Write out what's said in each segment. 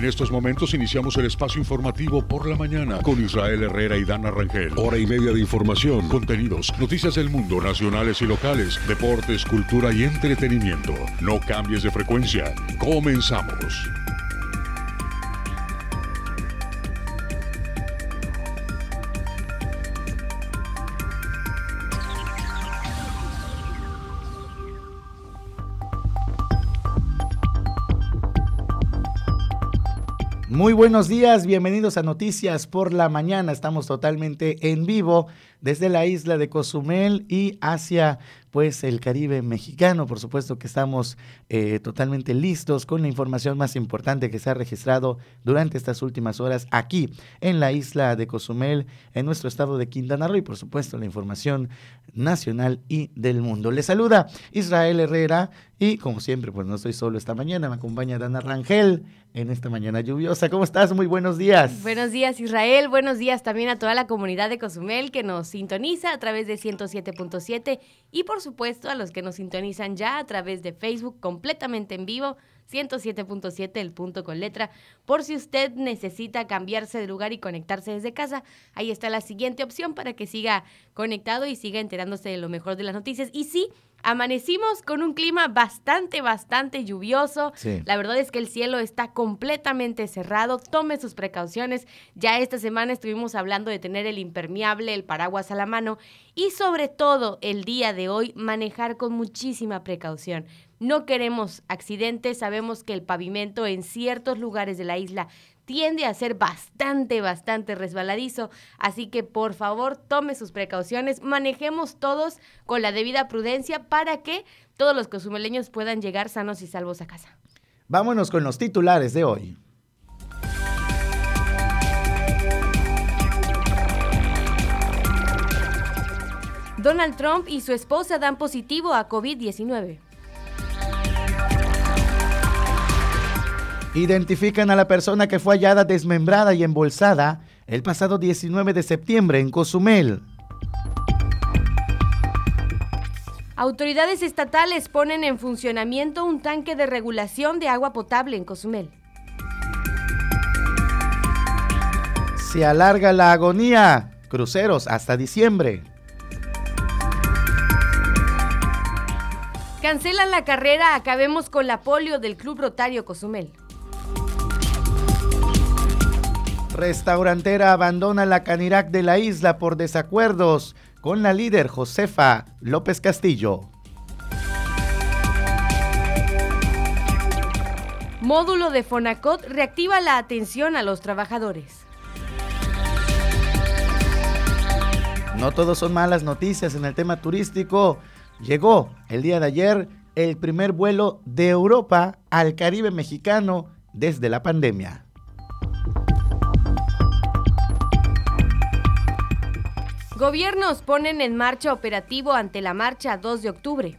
En estos momentos iniciamos el espacio informativo por la mañana con Israel Herrera y Dana Rangel. Hora y media de información, contenidos, noticias del mundo, nacionales y locales, deportes, cultura y entretenimiento. No cambies de frecuencia. Comenzamos. Muy buenos días, bienvenidos a Noticias por la Mañana. Estamos totalmente en vivo desde la isla de Cozumel y hacia pues el Caribe mexicano. Por supuesto que estamos eh, totalmente listos con la información más importante que se ha registrado durante estas últimas horas aquí en la isla de Cozumel, en nuestro estado de Quintana Roo y por supuesto la información nacional y del mundo. Le saluda Israel Herrera y como siempre pues no estoy solo esta mañana, me acompaña Dana Rangel en esta mañana lluviosa. ¿Cómo estás? Muy buenos días. Buenos días Israel, buenos días también a toda la comunidad de Cozumel que nos sintoniza a través de 107.7 y por supuesto a los que nos sintonizan ya a través de Facebook completamente en vivo 107.7 el punto con letra. Por si usted necesita cambiarse de lugar y conectarse desde casa, ahí está la siguiente opción para que siga conectado y siga enterándose de lo mejor de las noticias. Y sí, Amanecimos con un clima bastante, bastante lluvioso. La verdad es que el cielo está completamente cerrado. Tome sus precauciones. Ya esta semana estuvimos hablando de tener el impermeable, el paraguas a la mano y sobre todo el día de hoy manejar con muchísima precaución. No queremos accidentes. Sabemos que el pavimento en ciertos lugares de la isla tiende a ser bastante, bastante resbaladizo. Así que por favor tome sus precauciones, manejemos todos con la debida prudencia para que todos los cozumeleños puedan llegar sanos y salvos a casa. Vámonos con los titulares de hoy. Donald Trump y su esposa dan positivo a COVID-19. Identifican a la persona que fue hallada desmembrada y embolsada el pasado 19 de septiembre en Cozumel. Autoridades estatales ponen en funcionamiento un tanque de regulación de agua potable en Cozumel. Se alarga la agonía. Cruceros hasta diciembre. Cancelan la carrera Acabemos con la polio del Club Rotario Cozumel. Restaurantera abandona la Canirac de la isla por desacuerdos con la líder Josefa López Castillo. Módulo de Fonacot reactiva la atención a los trabajadores. No todos son malas noticias en el tema turístico. Llegó el día de ayer el primer vuelo de Europa al Caribe mexicano desde la pandemia. Gobiernos ponen en marcha operativo ante la marcha 2 de octubre.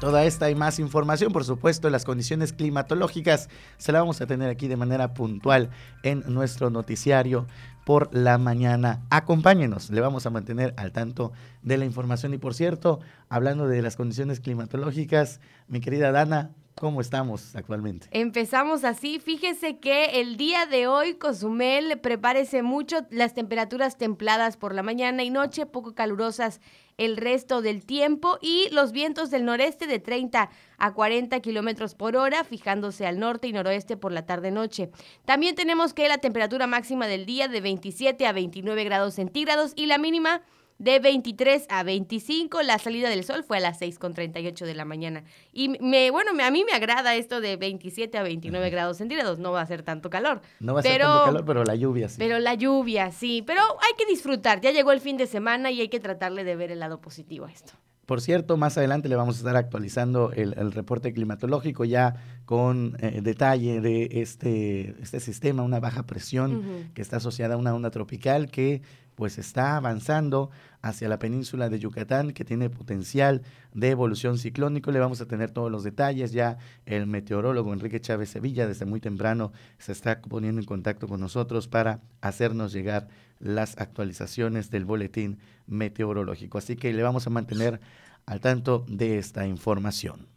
Toda esta y más información, por supuesto, las condiciones climatológicas, se la vamos a tener aquí de manera puntual en nuestro noticiario por la mañana. Acompáñenos, le vamos a mantener al tanto de la información. Y por cierto, hablando de las condiciones climatológicas, mi querida Dana, ¿Cómo estamos actualmente? Empezamos así. Fíjese que el día de hoy, Cozumel, prepárese mucho las temperaturas templadas por la mañana y noche, poco calurosas el resto del tiempo y los vientos del noreste de 30 a 40 kilómetros por hora, fijándose al norte y noroeste por la tarde-noche. También tenemos que la temperatura máxima del día de 27 a 29 grados centígrados y la mínima de 23 a 25. La salida del sol fue a las 6.38 de la mañana. Y me, bueno, a mí me agrada esto de 27 a 29 grados centígrados. No va a ser tanto calor. No va a ser tanto calor, pero la lluvia sí. Pero la lluvia sí. Pero hay que disfrutar. Ya llegó el fin de semana y hay que tratarle de ver el lado positivo a esto. Por cierto, más adelante le vamos a estar actualizando el, reporte climatológico ya con eh, detalle de este, este sistema, una baja presión que está asociada a una onda tropical que pues está avanzando hacia la península de Yucatán, que tiene potencial de evolución ciclónico. Le vamos a tener todos los detalles. Ya el meteorólogo Enrique Chávez Sevilla desde muy temprano se está poniendo en contacto con nosotros para hacernos llegar las actualizaciones del boletín meteorológico. Así que le vamos a mantener al tanto de esta información.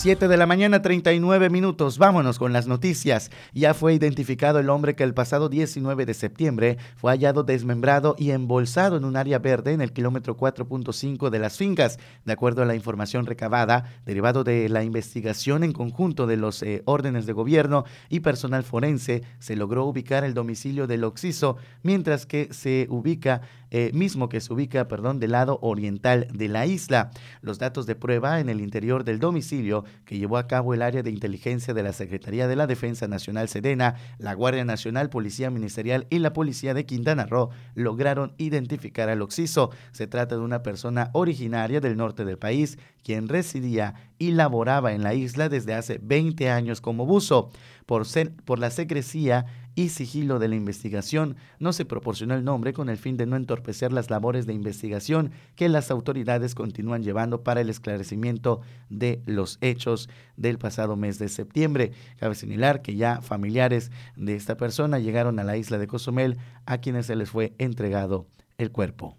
7 de la mañana, 39 minutos. Vámonos con las noticias. Ya fue identificado el hombre que el pasado 19 de septiembre fue hallado desmembrado y embolsado en un área verde en el kilómetro 4.5 de las fincas. De acuerdo a la información recabada, derivado de la investigación en conjunto de los eh, órdenes de gobierno y personal forense, se logró ubicar el domicilio del occiso, mientras que se ubica eh, mismo que se ubica, perdón, del lado oriental de la isla. Los datos de prueba en el interior del domicilio que llevó a cabo el área de inteligencia de la Secretaría de la Defensa Nacional Sedena, la Guardia Nacional, Policía Ministerial y la Policía de Quintana Roo lograron identificar al occiso. Se trata de una persona originaria del norte del país, quien residía y laboraba en la isla desde hace 20 años como buzo. Por, por la secrecía y sigilo de la investigación, no se proporcionó el nombre con el fin de no entorpecer las labores de investigación que las autoridades continúan llevando para el esclarecimiento de los hechos del pasado mes de septiembre. Cabe señalar que ya familiares de esta persona llegaron a la isla de Cozumel a quienes se les fue entregado el cuerpo.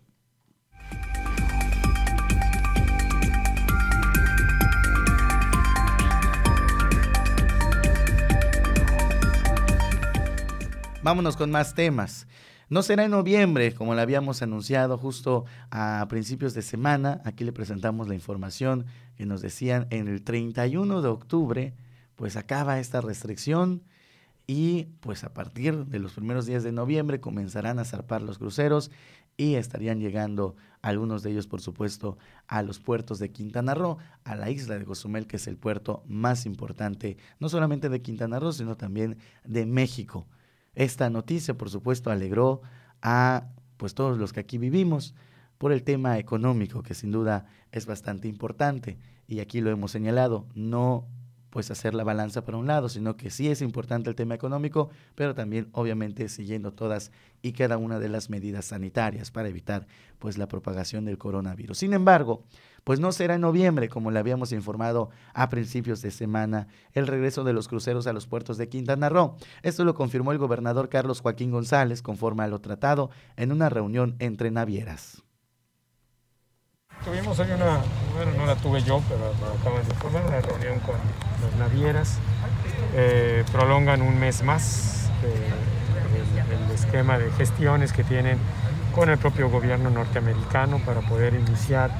Vámonos con más temas. No será en noviembre, como lo habíamos anunciado justo a principios de semana. Aquí le presentamos la información que nos decían en el 31 de octubre, pues acaba esta restricción y pues a partir de los primeros días de noviembre comenzarán a zarpar los cruceros y estarían llegando algunos de ellos, por supuesto, a los puertos de Quintana Roo, a la isla de Cozumel, que es el puerto más importante, no solamente de Quintana Roo, sino también de México. Esta noticia, por supuesto, alegró a pues todos los que aquí vivimos por el tema económico, que sin duda es bastante importante. Y aquí lo hemos señalado, no pues hacer la balanza para un lado, sino que sí es importante el tema económico, pero también obviamente siguiendo todas y cada una de las medidas sanitarias para evitar pues la propagación del coronavirus. Sin embargo, pues no será en noviembre, como le habíamos informado a principios de semana, el regreso de los cruceros a los puertos de Quintana Roo. Esto lo confirmó el gobernador Carlos Joaquín González, conforme a lo tratado en una reunión entre navieras. Tuvimos hoy una, bueno, no la tuve yo, pero acaban de formar una reunión con las navieras. Eh, prolongan un mes más eh, el, esquema de gestiones que tienen con el propio gobierno norteamericano para poder iniciar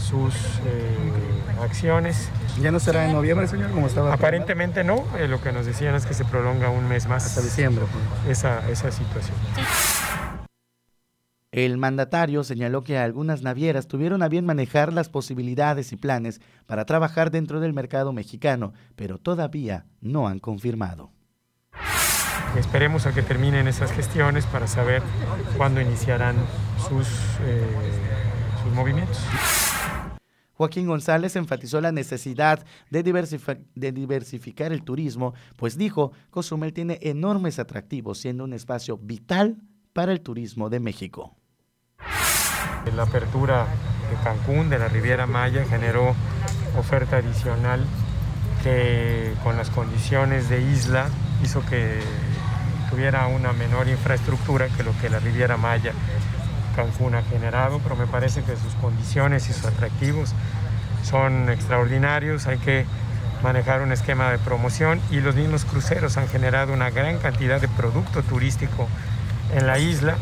sus eh, acciones. ¿Ya no será en noviembre, señor, como estaba? Aparentemente no, lo que nos decían es que se prolonga un mes más. Hasta diciembre. Pues. Esa, esa situación. El mandatario señaló que algunas navieras tuvieron a bien manejar las posibilidades y planes para trabajar dentro del mercado mexicano, pero todavía no han confirmado. Esperemos a que terminen esas gestiones para saber cuándo iniciarán sus, eh, sus movimientos. Joaquín González enfatizó la necesidad de, diversificar el turismo, pues dijo, Cozumel tiene enormes atractivos, siendo un espacio vital para el turismo de México. La apertura de Cancún, de la Riviera Maya, generó oferta adicional que con las condiciones de isla hizo que tuviera una menor infraestructura que lo que la Riviera Maya Cancún ha generado, pero me parece que sus condiciones y sus atractivos son extraordinarios, hay que manejar un esquema de promoción y los mismos cruceros han generado una gran cantidad de producto turístico en la isla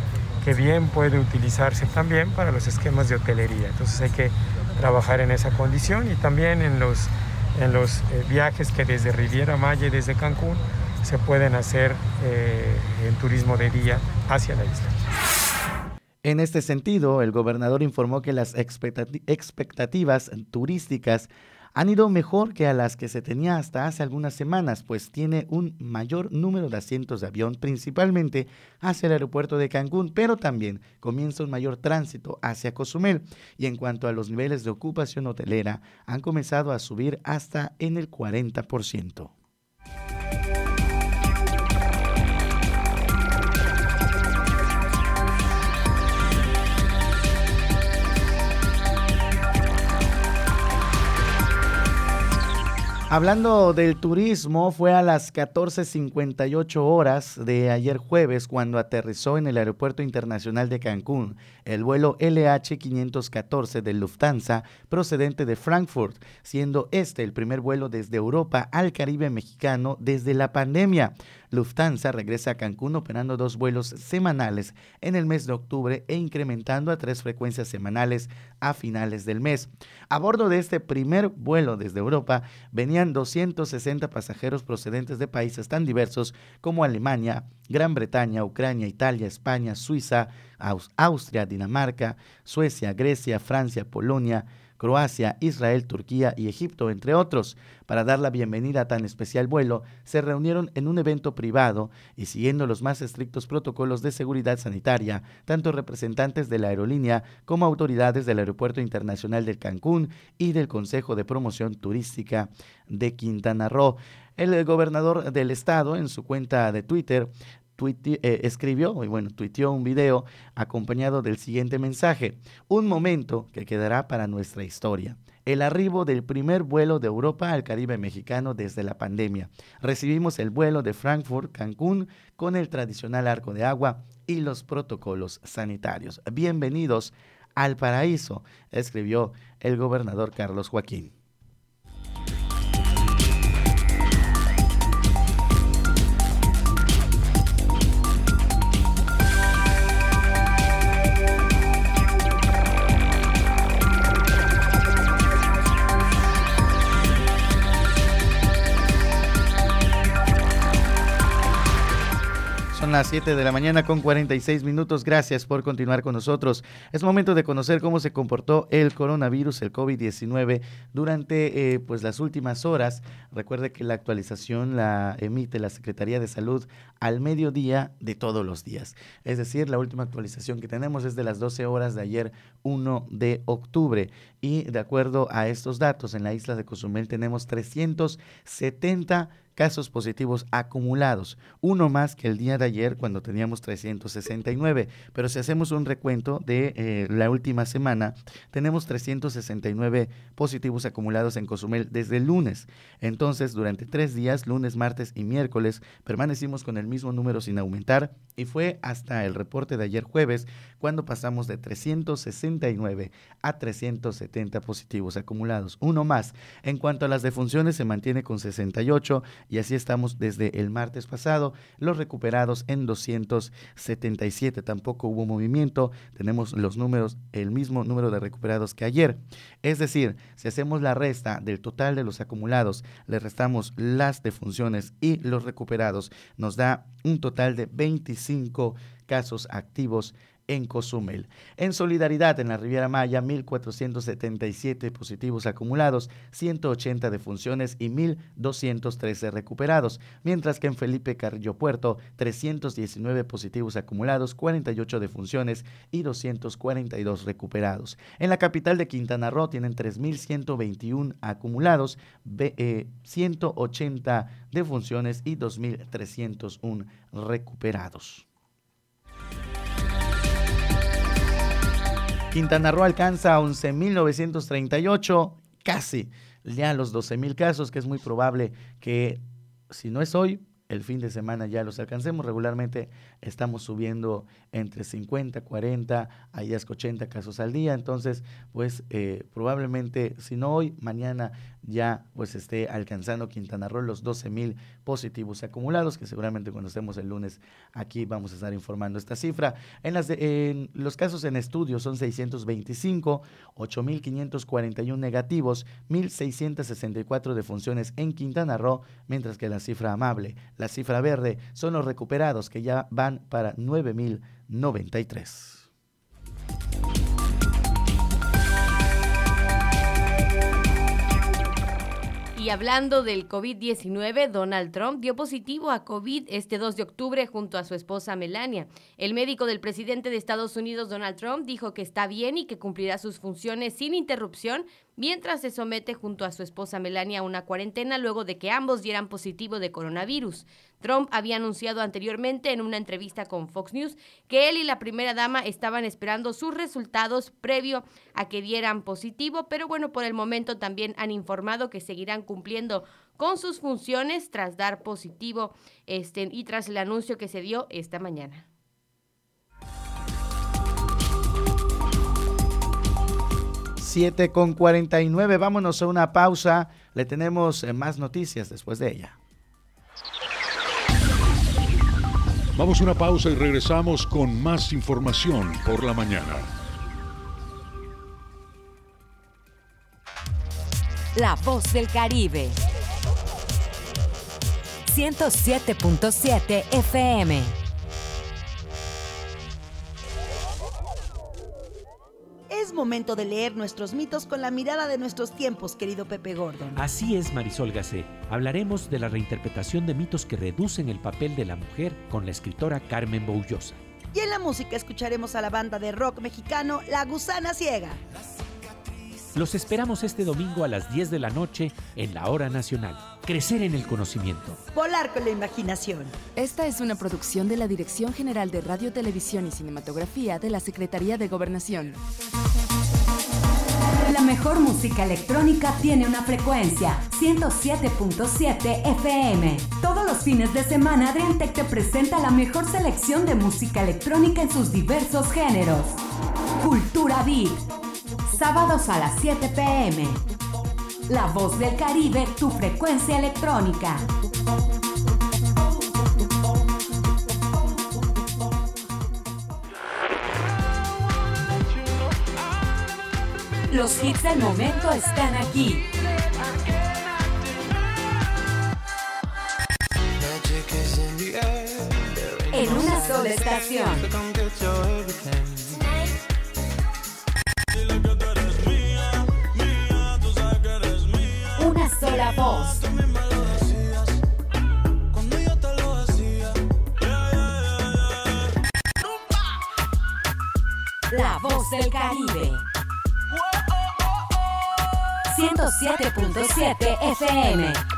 que bien puede utilizarse también para los esquemas de hotelería. Entonces hay que trabajar en esa condición y también en los, en los eh, viajes que desde Riviera Maya y desde Cancún se pueden hacer eh, en turismo de día hacia la isla. En este sentido, el gobernador informó que las expectativas turísticas han ido mejor que a las que se tenía hasta hace algunas semanas, pues tiene un mayor número de asientos de avión, principalmente hacia el aeropuerto de Cancún, pero también comienza un mayor tránsito hacia Cozumel. Y en cuanto a los niveles de ocupación hotelera, han comenzado a subir hasta en el 40%. Hablando del turismo, fue a las 14.58 horas de ayer jueves cuando aterrizó en el Aeropuerto Internacional de Cancún el vuelo LH514 de Lufthansa procedente de Frankfurt, siendo este el primer vuelo desde Europa al Caribe mexicano desde la pandemia. Lufthansa regresa a Cancún operando dos vuelos semanales en el mes de octubre e incrementando a tres frecuencias semanales a finales del mes. A bordo de este primer vuelo desde Europa venían 260 pasajeros procedentes de países tan diversos como Alemania, Gran Bretaña, Ucrania, Italia, España, Suiza, Austria, Dinamarca, Suecia, Grecia, Francia, Polonia, Croacia, Israel, Turquía y Egipto, entre otros. Para dar la bienvenida a tan especial vuelo, se reunieron en un evento privado y siguiendo los más estrictos protocolos de seguridad sanitaria, tanto representantes de la aerolínea como autoridades del Aeropuerto Internacional de Cancún y del Consejo de Promoción Turística de Quintana Roo. El gobernador del estado, en su cuenta de Twitter, eh, escribió, y bueno, tuiteó un video acompañado del siguiente mensaje. Un momento que quedará para nuestra historia. El arribo del primer vuelo de Europa al Caribe mexicano desde la pandemia. Recibimos el vuelo de Frankfurt, Cancún, con el tradicional arco de agua y los protocolos sanitarios. Bienvenidos al paraíso, escribió el gobernador Carlos Joaquín. Las 7 de la mañana con 46 minutos. Gracias por continuar con nosotros. Es momento de conocer cómo se comportó el coronavirus, el COVID-19, durante eh, pues las últimas horas. Recuerde que la actualización la emite la Secretaría de Salud al mediodía de todos los días. Es decir, la última actualización que tenemos es de las 12 horas de ayer, 1 de octubre. Y de acuerdo a estos datos, en la isla de Cozumel tenemos 370 casos positivos acumulados, uno más que el día de ayer cuando teníamos 369. Pero si hacemos un recuento de eh, la última semana, tenemos 369 positivos acumulados en Cozumel desde lunes. Entonces, durante tres días, lunes, martes y miércoles, permanecimos con el mismo número sin aumentar y fue hasta el reporte de ayer jueves cuando pasamos de 369 a 370 positivos acumulados, uno más. En cuanto a las defunciones, se mantiene con 68 y así estamos desde el martes pasado, los recuperados en 277, tampoco hubo movimiento, tenemos los números, el mismo número de recuperados que ayer. Es decir, si hacemos la resta del total de los acumulados, le restamos las defunciones y los recuperados, nos da un total de 25 casos activos en Cozumel. En solidaridad en la Riviera Maya, 1.477 positivos acumulados, 180 defunciones y 1.213 recuperados, mientras que en Felipe Carrillo Puerto, 319 positivos acumulados, 48 defunciones y 242 recuperados. En la capital de Quintana Roo tienen 3.121 acumulados, 180 eh, defunciones y 2.301 recuperados. Quintana Roo alcanza 11.938, casi ya los 12.000 casos, que es muy probable que si no es hoy, el fin de semana ya los alcancemos. Regularmente estamos subiendo entre 50, 40, hay hasta 80 casos al día. Entonces, pues eh, probablemente, si no hoy, mañana ya pues esté alcanzando Quintana Roo los 12 mil positivos acumulados, que seguramente cuando estemos el lunes aquí vamos a estar informando esta cifra. En, las en los casos en estudio son 625, 8.541 negativos, 1.664 defunciones en Quintana Roo, mientras que la cifra amable, la cifra verde, son los recuperados que ya van para 9.093. Y hablando del COVID-19, Donald Trump dio positivo a COVID este 2 de octubre junto a su esposa Melania. El médico del presidente de Estados Unidos, Donald Trump, dijo que está bien y que cumplirá sus funciones sin interrupción mientras se somete junto a su esposa Melania a una cuarentena luego de que ambos dieran positivo de coronavirus. Trump había anunciado anteriormente en una entrevista con Fox News que él y la primera dama estaban esperando sus resultados previo a que dieran positivo, pero bueno, por el momento también han informado que seguirán cumpliendo con sus funciones tras dar positivo este, y tras el anuncio que se dio esta mañana. Siete con 49, vámonos a una pausa. Le tenemos eh, más noticias después de ella. Vamos a una pausa y regresamos con más información por la mañana. La voz del Caribe. 107.7 FM. Es momento de leer nuestros mitos con la mirada de nuestros tiempos, querido Pepe Gordon. Así es, Marisol Gacé. Hablaremos de la reinterpretación de mitos que reducen el papel de la mujer con la escritora Carmen Boullosa. Y en la música escucharemos a la banda de rock mexicano La Gusana Ciega. Los esperamos este domingo a las 10 de la noche en la Hora Nacional. Crecer en el conocimiento. Volar con la imaginación. Esta es una producción de la Dirección General de Radio, Televisión y Cinematografía de la Secretaría de Gobernación. La mejor música electrónica tiene una frecuencia, 107.7 FM. Todos los fines de semana Adriantec te presenta la mejor selección de música electrónica en sus diversos géneros. Cultura Beat. Sábados a las 7 pm. La voz del Caribe, tu frecuencia electrónica. Los hits del momento están aquí. En una sola estación. Sola voz. La voz del Caribe. 107.7 FM.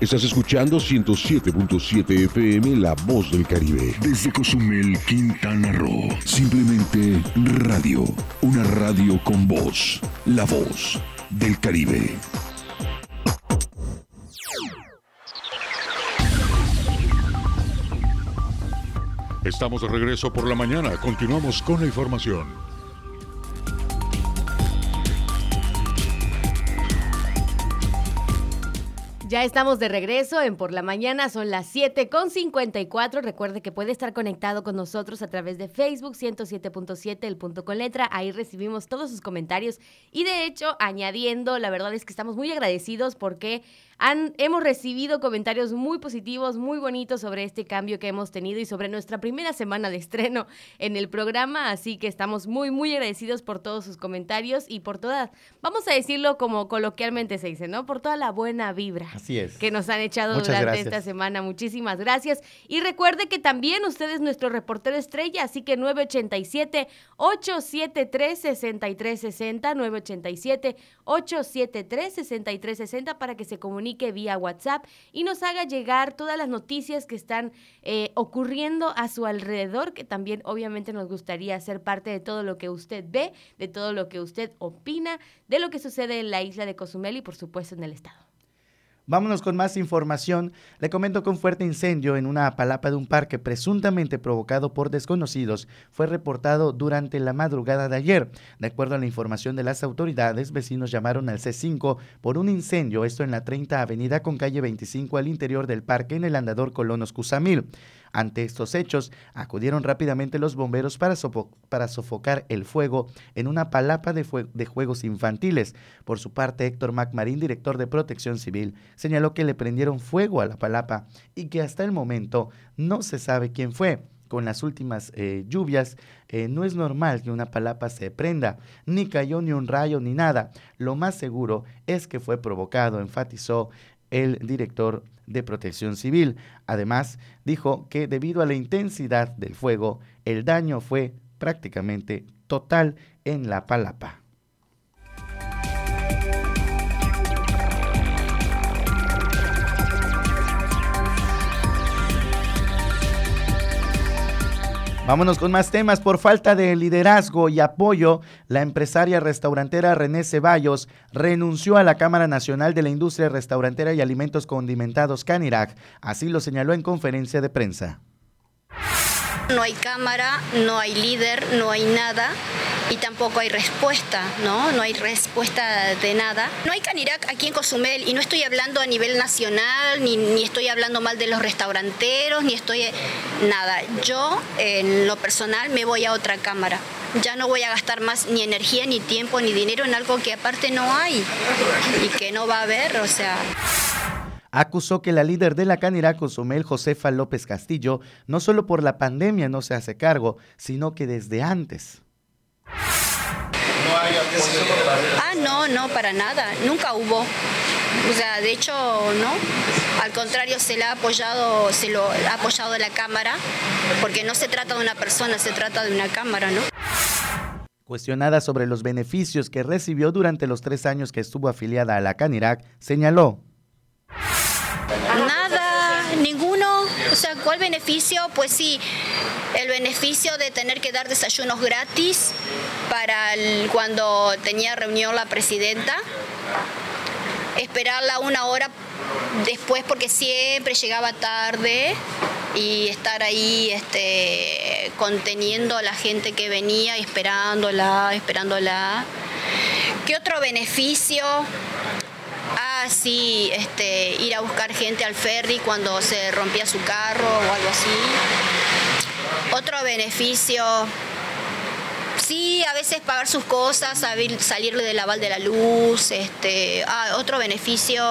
Estás escuchando 107.7 FM La Voz del Caribe. Desde Cozumel, Quintana Roo. Simplemente radio. Una radio con voz. La Voz del Caribe. Estamos de regreso por la mañana. Continuamos con la información. Ya estamos de regreso en Por la Mañana, son las 7 con 54. Recuerde que puede estar conectado con nosotros a través de Facebook 107.7, el punto con letra. Ahí recibimos todos sus comentarios y de hecho, añadiendo, la verdad es que estamos muy agradecidos porque hemos recibido comentarios muy positivos, muy bonitos sobre este cambio que hemos tenido y sobre nuestra primera semana de estreno en el programa, así que estamos muy, muy agradecidos por todos sus comentarios y por todas, vamos a decirlo como coloquialmente se dice, ¿no? Por toda la buena vibra Así es. que nos han echado durante esta semana. Muchísimas gracias. Y recuerde que también usted es nuestro reportero estrella, así que 987-873-6360, 987-873-6360 para que se comunique que vía WhatsApp y nos haga llegar todas las noticias que están eh, ocurriendo a su alrededor, que también obviamente nos gustaría ser parte de todo lo que usted ve, de todo lo que usted opina, de lo que sucede en la isla de Cozumel y por supuesto en el estado. Vámonos con más información. Le comento que un fuerte incendio en una palapa de un parque presuntamente provocado por desconocidos fue reportado durante la madrugada de ayer. De acuerdo a la información de las autoridades, vecinos llamaron al C5 por un incendio, esto en la 30 Avenida con calle 25 al interior del parque en el andador Colonos Cusamil. Ante estos hechos, acudieron rápidamente los bomberos para, sofocar el fuego en una palapa de, de, juegos infantiles. Por su parte, Héctor MacMarín, director de Protección Civil, señaló que le prendieron fuego a la palapa y que hasta el momento no se sabe quién fue con las últimas eh, lluvias, eh, no es normal que una palapa se prenda, ni cayó ni un rayo ni nada. Lo más seguro es que fue provocado, enfatizó el director de Protección Civil. Además, dijo que debido a la intensidad del fuego, el daño fue prácticamente total en la palapa. Vámonos con más temas. Por falta de liderazgo y apoyo, la empresaria restaurantera René Ceballos renunció a la Cámara Nacional de la Industria Restaurantera y Alimentos Condimentados Canirac. Así lo señaló en conferencia de prensa. No hay cámara, no hay líder, no hay nada y tampoco hay respuesta, ¿no? No hay respuesta de nada. No hay Canirac aquí en Cozumel y no estoy hablando a nivel nacional, ni, ni estoy hablando mal de los restauranteros, ni estoy... Nada. Yo, en lo personal, me voy a otra cámara. Ya no voy a gastar más ni energía, ni tiempo, ni dinero en algo que aparte no hay y que no va a haber, o sea acusó que la líder de la Canira Cozumel, Josefa López Castillo, no solo por la pandemia no se hace cargo, sino que desde antes. Ah, no, no, para nada, nunca hubo. O sea, de hecho, no. Al contrario, se le ha apoyado, se lo ha apoyado la Cámara, porque no se trata de una persona, se trata de una Cámara, ¿no? Cuestionada sobre los beneficios que recibió durante los tres años que estuvo afiliada a la Canirac, señaló. Nada, ninguno. O sea, ¿cuál beneficio? Pues sí, el beneficio de tener que dar desayunos gratis para cuando tenía reunión la presidenta, esperarla una hora después porque siempre llegaba tarde y estar ahí este, conteniendo a la gente que venía, esperándola, esperándola. ¿Qué otro beneficio? Ah, sí, este, ir a buscar gente al ferry cuando se rompía su carro o algo así. Otro beneficio, sí, a veces pagar sus cosas, salirle del aval de la luz. Este, ah, otro beneficio,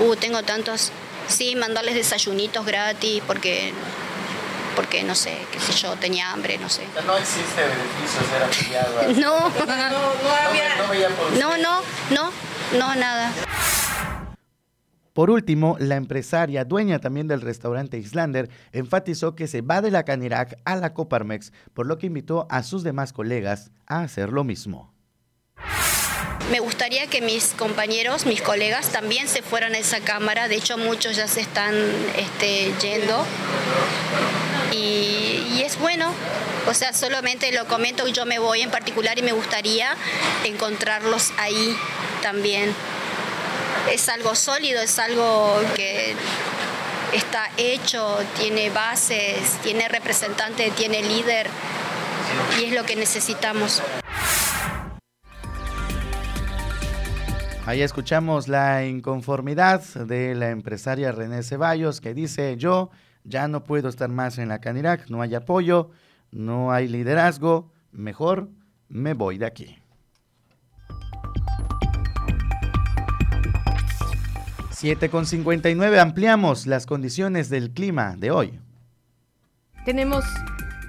uh, tengo tantos, sí, mandarles desayunitos gratis porque porque no sé, qué sé yo, tenía hambre, no sé. No existe beneficio ser afiliado. no, no, no, no, no, no, no, nada. Por último, la empresaria, dueña también del restaurante Islander, enfatizó que se va de la Canirac a la Coparmex, por lo que invitó a sus demás colegas a hacer lo mismo. Me gustaría que mis compañeros, mis colegas también se fueran a esa cámara, de hecho muchos ya se están este, yendo y, es bueno, o sea, solamente lo comento, yo me voy en particular y me gustaría encontrarlos ahí también es algo sólido, es algo que está hecho, tiene bases, tiene representante, tiene líder y es lo que necesitamos. Ahí escuchamos la inconformidad de la empresaria René Ceballos que dice, yo ya no puedo estar más en la Canirac, no hay apoyo, no hay liderazgo, mejor me voy de aquí. 7 con 59 ampliamos las condiciones del clima de hoy. Tenemos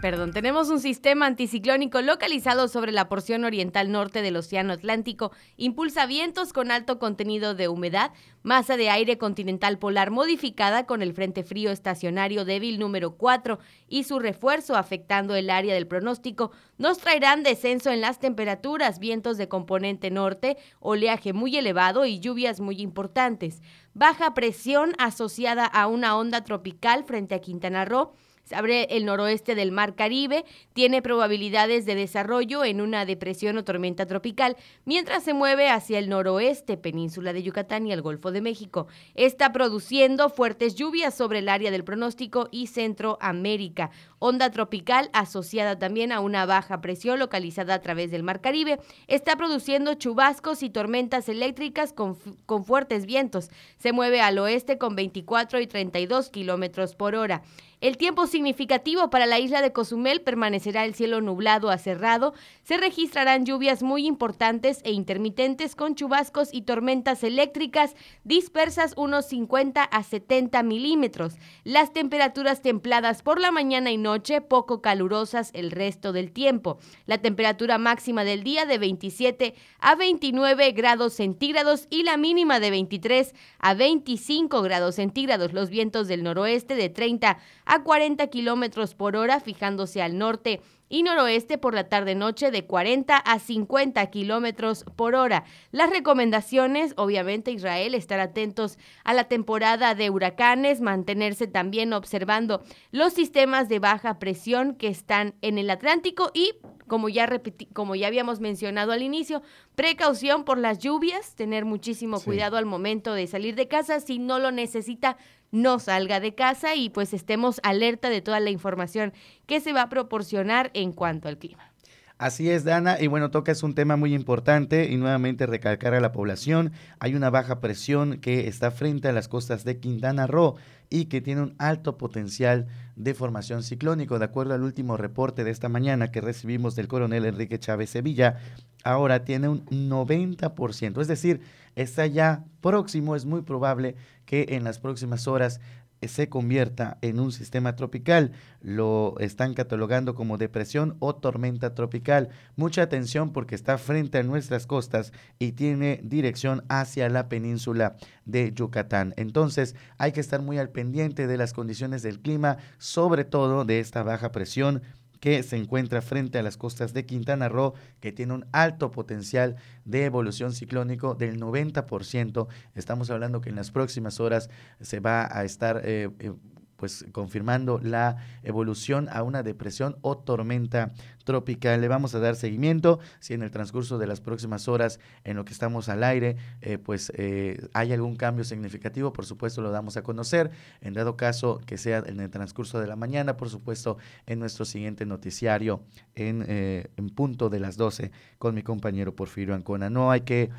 Perdón, tenemos un sistema anticiclónico localizado sobre la porción oriental norte del Océano Atlántico. Impulsa vientos con alto contenido de humedad, masa de aire continental polar modificada con el Frente Frío Estacionario débil número 4 y su refuerzo afectando el área del pronóstico nos traerán descenso en las temperaturas, vientos de componente norte, oleaje muy elevado y lluvias muy importantes. Baja presión asociada a una onda tropical frente a Quintana Roo se abre el noroeste del Mar Caribe, tiene probabilidades de desarrollo en una depresión o tormenta tropical, mientras se mueve hacia el noroeste, península de Yucatán y el Golfo de México. Está produciendo fuertes lluvias sobre el área del pronóstico y Centroamérica. Onda tropical asociada también a una baja presión localizada a través del Mar Caribe. Está produciendo chubascos y tormentas eléctricas con, con fuertes vientos. Se mueve al oeste con 24 y 32 kilómetros por hora. El tiempo significativo para la isla de Cozumel permanecerá el cielo nublado a cerrado. Se registrarán lluvias muy importantes e intermitentes con chubascos y tormentas eléctricas dispersas unos 50 a 70 milímetros. Las temperaturas templadas por la mañana y noche, poco calurosas el resto del tiempo. La temperatura máxima del día de 27 a 29 grados centígrados y la mínima de 23 a 25 grados centígrados. Los vientos del noroeste de 30 a 40 kilómetros por hora, fijándose al norte y noroeste por la tarde-noche de 40 a 50 kilómetros por hora. Las recomendaciones, obviamente, Israel, estar atentos a la temporada de huracanes, mantenerse también observando los sistemas de baja presión que están en el Atlántico y, como ya, como ya habíamos mencionado al inicio, precaución por las lluvias, tener muchísimo cuidado al momento de salir de casa. Si no lo necesita, no salga de casa y pues estemos alerta de toda la información que se va a proporcionar en cuanto al clima. Así es, Dana, y bueno, toca es un tema muy importante y nuevamente recalcar a la población, hay una baja presión que está frente a las costas de Quintana Roo y que tiene un alto potencial de formación ciclónico. De acuerdo al último reporte de esta mañana que recibimos del coronel Enrique Chávez Sevilla, ahora tiene un 90%, es decir, está ya próximo, es muy probable que en las próximas horas se convierta en un sistema tropical. Lo están catalogando como depresión o tormenta tropical. Mucha atención porque está frente a nuestras costas y tiene dirección hacia la península de Yucatán. Entonces hay que estar muy al pendiente de las condiciones del clima, sobre todo de esta baja presión que se encuentra frente a las costas de Quintana Roo, que tiene un alto potencial de evolución ciclónico del 90%. Estamos hablando que en las próximas horas se va a estar eh, eh, pues confirmando la evolución a una depresión o tormenta tropical. Le vamos a dar seguimiento. Si en el transcurso de las próximas horas en lo que estamos al aire, eh, pues eh, hay algún cambio significativo, por supuesto lo damos a conocer. En dado caso que sea en el transcurso de la mañana, por supuesto en nuestro siguiente noticiario en, eh, punto de las 12 con mi compañero Porfirio Ancona. No hay que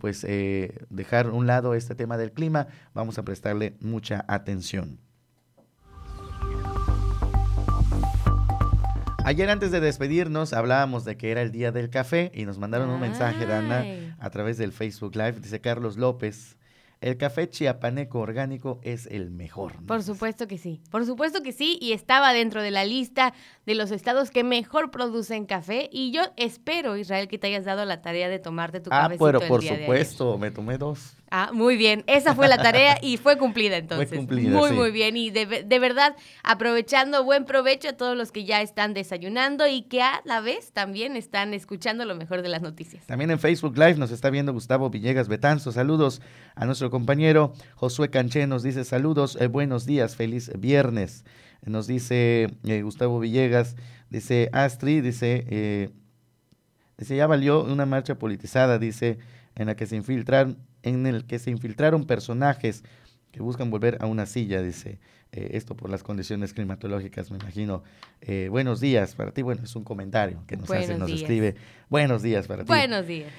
pues dejar un lado este tema del clima, vamos a prestarle mucha atención. Ayer antes de despedirnos hablábamos de que era el día del café y nos mandaron un mensaje, Dana, a través del Facebook Live. Dice Carlos López, el café chiapaneco orgánico es el mejor. Por supuesto que sí, por supuesto que sí, y estaba dentro de la lista de los estados que mejor producen café, y yo espero, Israel, que te hayas dado la tarea de tomarte tu café. Ah, pero por supuesto, me tomé dos. Ah, muy bien. Esa fue la tarea y fue cumplida entonces. Fue cumplida, muy, muy bien. Y de, de, verdad, aprovechando buen provecho a todos los que ya están desayunando y que a la vez también están escuchando lo mejor de las noticias. También en Facebook Live nos está viendo Gustavo Villegas Betanzo. Saludos a nuestro compañero Josué Canché. Nos dice saludos, eh, buenos días, feliz viernes. Nos dice eh, Gustavo Villegas, dice Astri, dice, eh, dice, ya valió una marcha politizada, dice, en la que se infiltran en el que se infiltraron personajes que buscan volver a una silla, dice. Eh, esto por las condiciones climatológicas, me imagino. Eh, buenos días para ti. Bueno, es un comentario que nos hace, nos escribe. Buenos días para ti. Buenos días.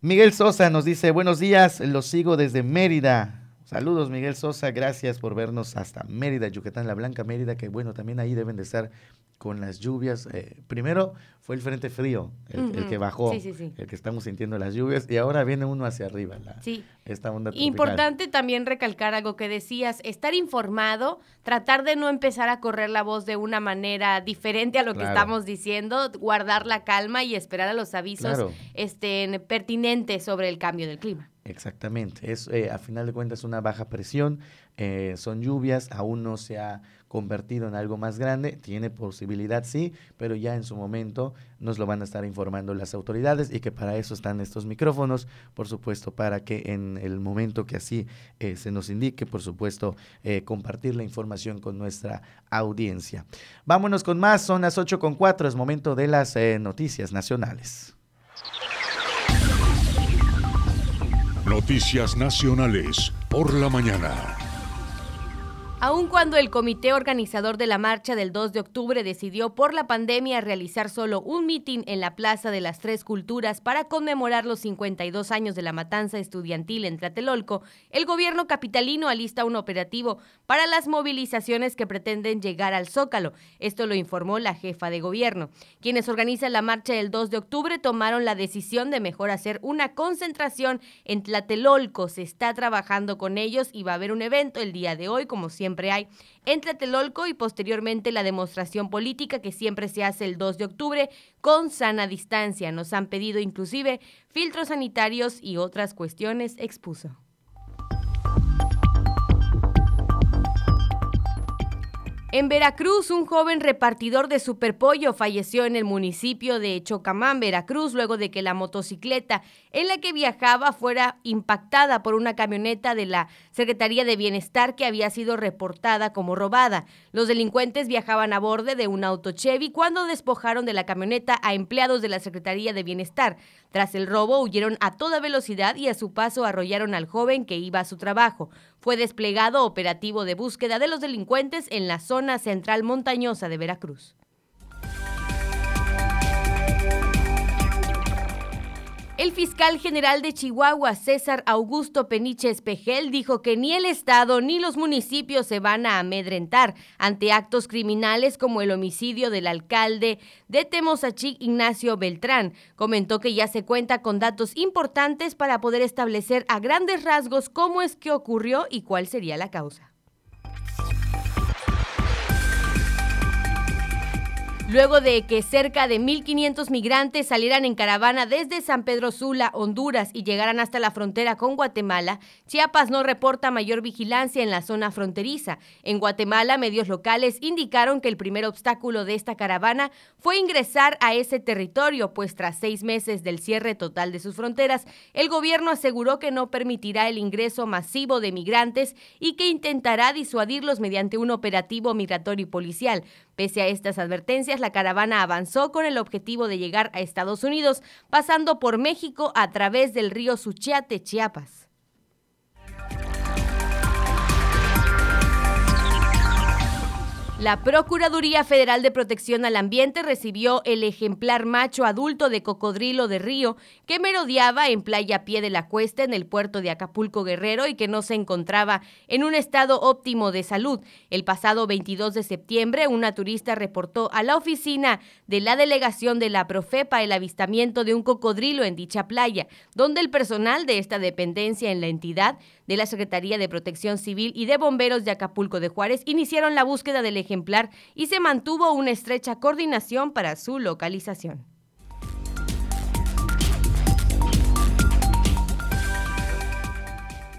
Miguel Sosa nos dice, buenos días, los sigo desde Mérida. Saludos, Miguel Sosa, gracias por vernos hasta Mérida, Yucatán, la Blanca Mérida, que bueno, también ahí deben de estar con las lluvias. Eh, primero fue el frente frío, el, que bajó, el que estamos sintiendo las lluvias, y ahora viene uno hacia arriba, la, sí. esta onda Importante también recalcar algo que decías, estar informado, tratar de no empezar a correr la voz de una manera diferente a lo que estamos diciendo, guardar la calma y esperar a los avisos estén pertinentes sobre el cambio del clima. Exactamente, es eh, a final de cuentas una baja presión, eh, son lluvias, aún no se ha convertido en algo más grande, tiene posibilidad sí, pero ya en su momento nos lo van a estar informando las autoridades y que para eso están estos micrófonos, por supuesto, para que en el momento que así eh, se nos indique, por supuesto, eh, compartir la información con nuestra audiencia. Vámonos con más, son las 8 con 4, es momento de las eh, noticias nacionales. Noticias nacionales por la mañana. Aun cuando el comité organizador de la marcha del 2 de octubre decidió por la pandemia realizar solo un mitin en la Plaza de las Tres Culturas para conmemorar los 52 años de la matanza estudiantil en Tlatelolco, el gobierno capitalino alista un operativo para las movilizaciones que pretenden llegar al Zócalo. Esto lo informó la jefa de gobierno. Quienes organizan la marcha del 2 de octubre tomaron la decisión de mejor hacer una concentración en Tlatelolco. Se está trabajando con ellos y va a haber un evento el día de hoy, como siempre siempre hay, entre Telolco y posteriormente la demostración política que siempre se hace el 2 de octubre con sana distancia. Nos han pedido inclusive filtros sanitarios y otras cuestiones, expuso. En Veracruz, un joven repartidor de superpollo falleció en el municipio de Chocamán, Veracruz, luego de que la motocicleta en la que viajaba fuera impactada por una camioneta de la Secretaría de Bienestar que había sido reportada como robada. Los delincuentes viajaban a bordo de un auto Chevy cuando despojaron de la camioneta a empleados de la Secretaría de Bienestar. Tras el robo, huyeron a toda velocidad y a su paso arrollaron al joven que iba a su trabajo. Fue desplegado operativo de búsqueda de los delincuentes en la zona central montañosa de Veracruz. El fiscal general de Chihuahua, César Augusto Peniche Espejel, dijo que ni el Estado ni los municipios se van a amedrentar ante actos criminales como el homicidio del alcalde de Temosachic, Ignacio Beltrán. Comentó que ya se cuenta con datos importantes para poder establecer a grandes rasgos cómo es que ocurrió y cuál sería la causa. Luego de que cerca de 1.500 migrantes salieran en caravana desde San Pedro Sula, Honduras, y llegaran hasta la frontera con Guatemala, Chiapas no reporta mayor vigilancia en la zona fronteriza. En Guatemala, medios locales indicaron que el primer obstáculo de esta caravana fue ingresar a ese territorio, pues tras seis meses del cierre total de sus fronteras, el gobierno aseguró que no permitirá el ingreso masivo de migrantes y que intentará disuadirlos mediante un operativo migratorio y policial. Pese a estas advertencias, la caravana avanzó con el objetivo de llegar a Estados Unidos, pasando por México a través del río Suchiate, Chiapas. La Procuraduría Federal de Protección al Ambiente recibió el ejemplar macho adulto de cocodrilo de río que merodeaba en Playa Pie de la Cuesta en el puerto de Acapulco Guerrero y que no se encontraba en un estado óptimo de salud. El pasado 22 de septiembre, una turista reportó a la oficina de la delegación de la Profepa el avistamiento de un cocodrilo en dicha playa, donde el personal de esta dependencia en la entidad de la Secretaría de Protección Civil y de Bomberos de Acapulco de Juárez iniciaron la búsqueda del ejemplar y se mantuvo una estrecha coordinación para su localización.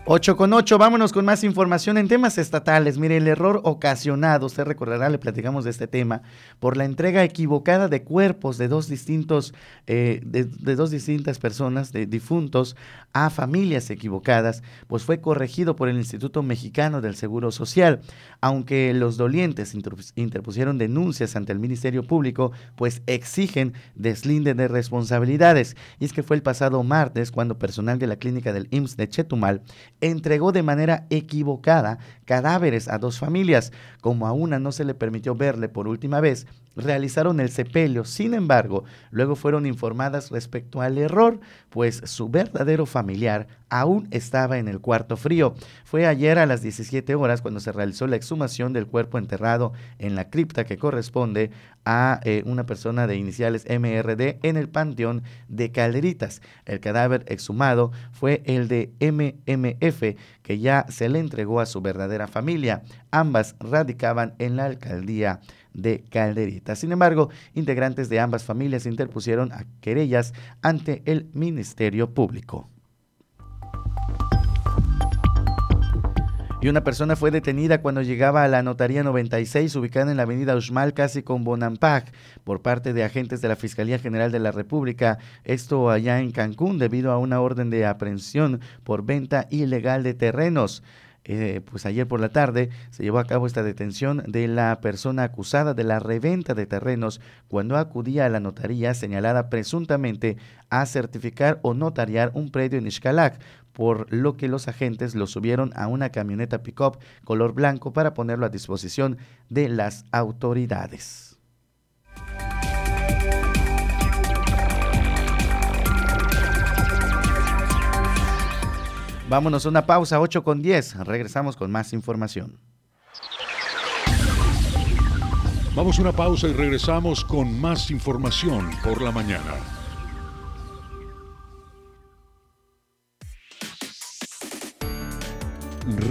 8 con 8, vámonos con más información en temas estatales. Mire, el error ocasionado, usted recordará, le platicamos de este tema, por la entrega equivocada de cuerpos de dos distintos, eh, de, dos distintas personas, de difuntos, a familias equivocadas, pues fue corregido por el Instituto Mexicano del Seguro Social. Aunque los dolientes interpusieron denuncias ante el Ministerio Público, pues exigen deslinde de responsabilidades. Y es que fue el pasado martes cuando personal de la clínica del IMSS de Chetumal entregó de manera equivocada cadáveres a dos familias. Como a una no se le permitió verle por última vez, realizaron el sepelio. Sin embargo, luego fueron informadas respecto al error, pues su verdadero familiar aún estaba en el cuarto frío. Fue ayer a las 17 horas cuando se realizó la exhumación del cuerpo enterrado en la cripta que corresponde a eh, una persona de iniciales MRD en el panteón de Calderitas. El cadáver exhumado fue el de MMF, que ya se le entregó a su verdadera familia. Ambas radicaban en la alcaldía de Calderitas. Sin embargo, integrantes de ambas familias interpusieron a querellas ante el Ministerio Público. Y una persona fue detenida cuando llegaba a la Notaría 96, ubicada en la avenida Uxmal, casi con Bonampak, por parte de agentes de la Fiscalía General de la República. Esto allá en Cancún, debido a una orden de aprehensión por venta ilegal de terrenos. Eh, pues ayer por la tarde se llevó a cabo esta detención de la persona acusada de la reventa de terrenos cuando acudía a la notaría señalada presuntamente a certificar o notariar un predio en Ixcalac, por lo que los agentes lo subieron a una camioneta pick-up color blanco para ponerlo a disposición de las autoridades. Vámonos a una pausa, 8 con 10. Regresamos con más información. Vamos a una pausa y regresamos con más información por la mañana.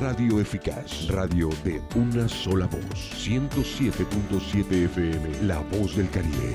Radio Eficaz, radio de una sola voz, 107.7 FM, La Voz del Caribe.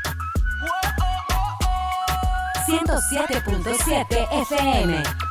107.7 FM.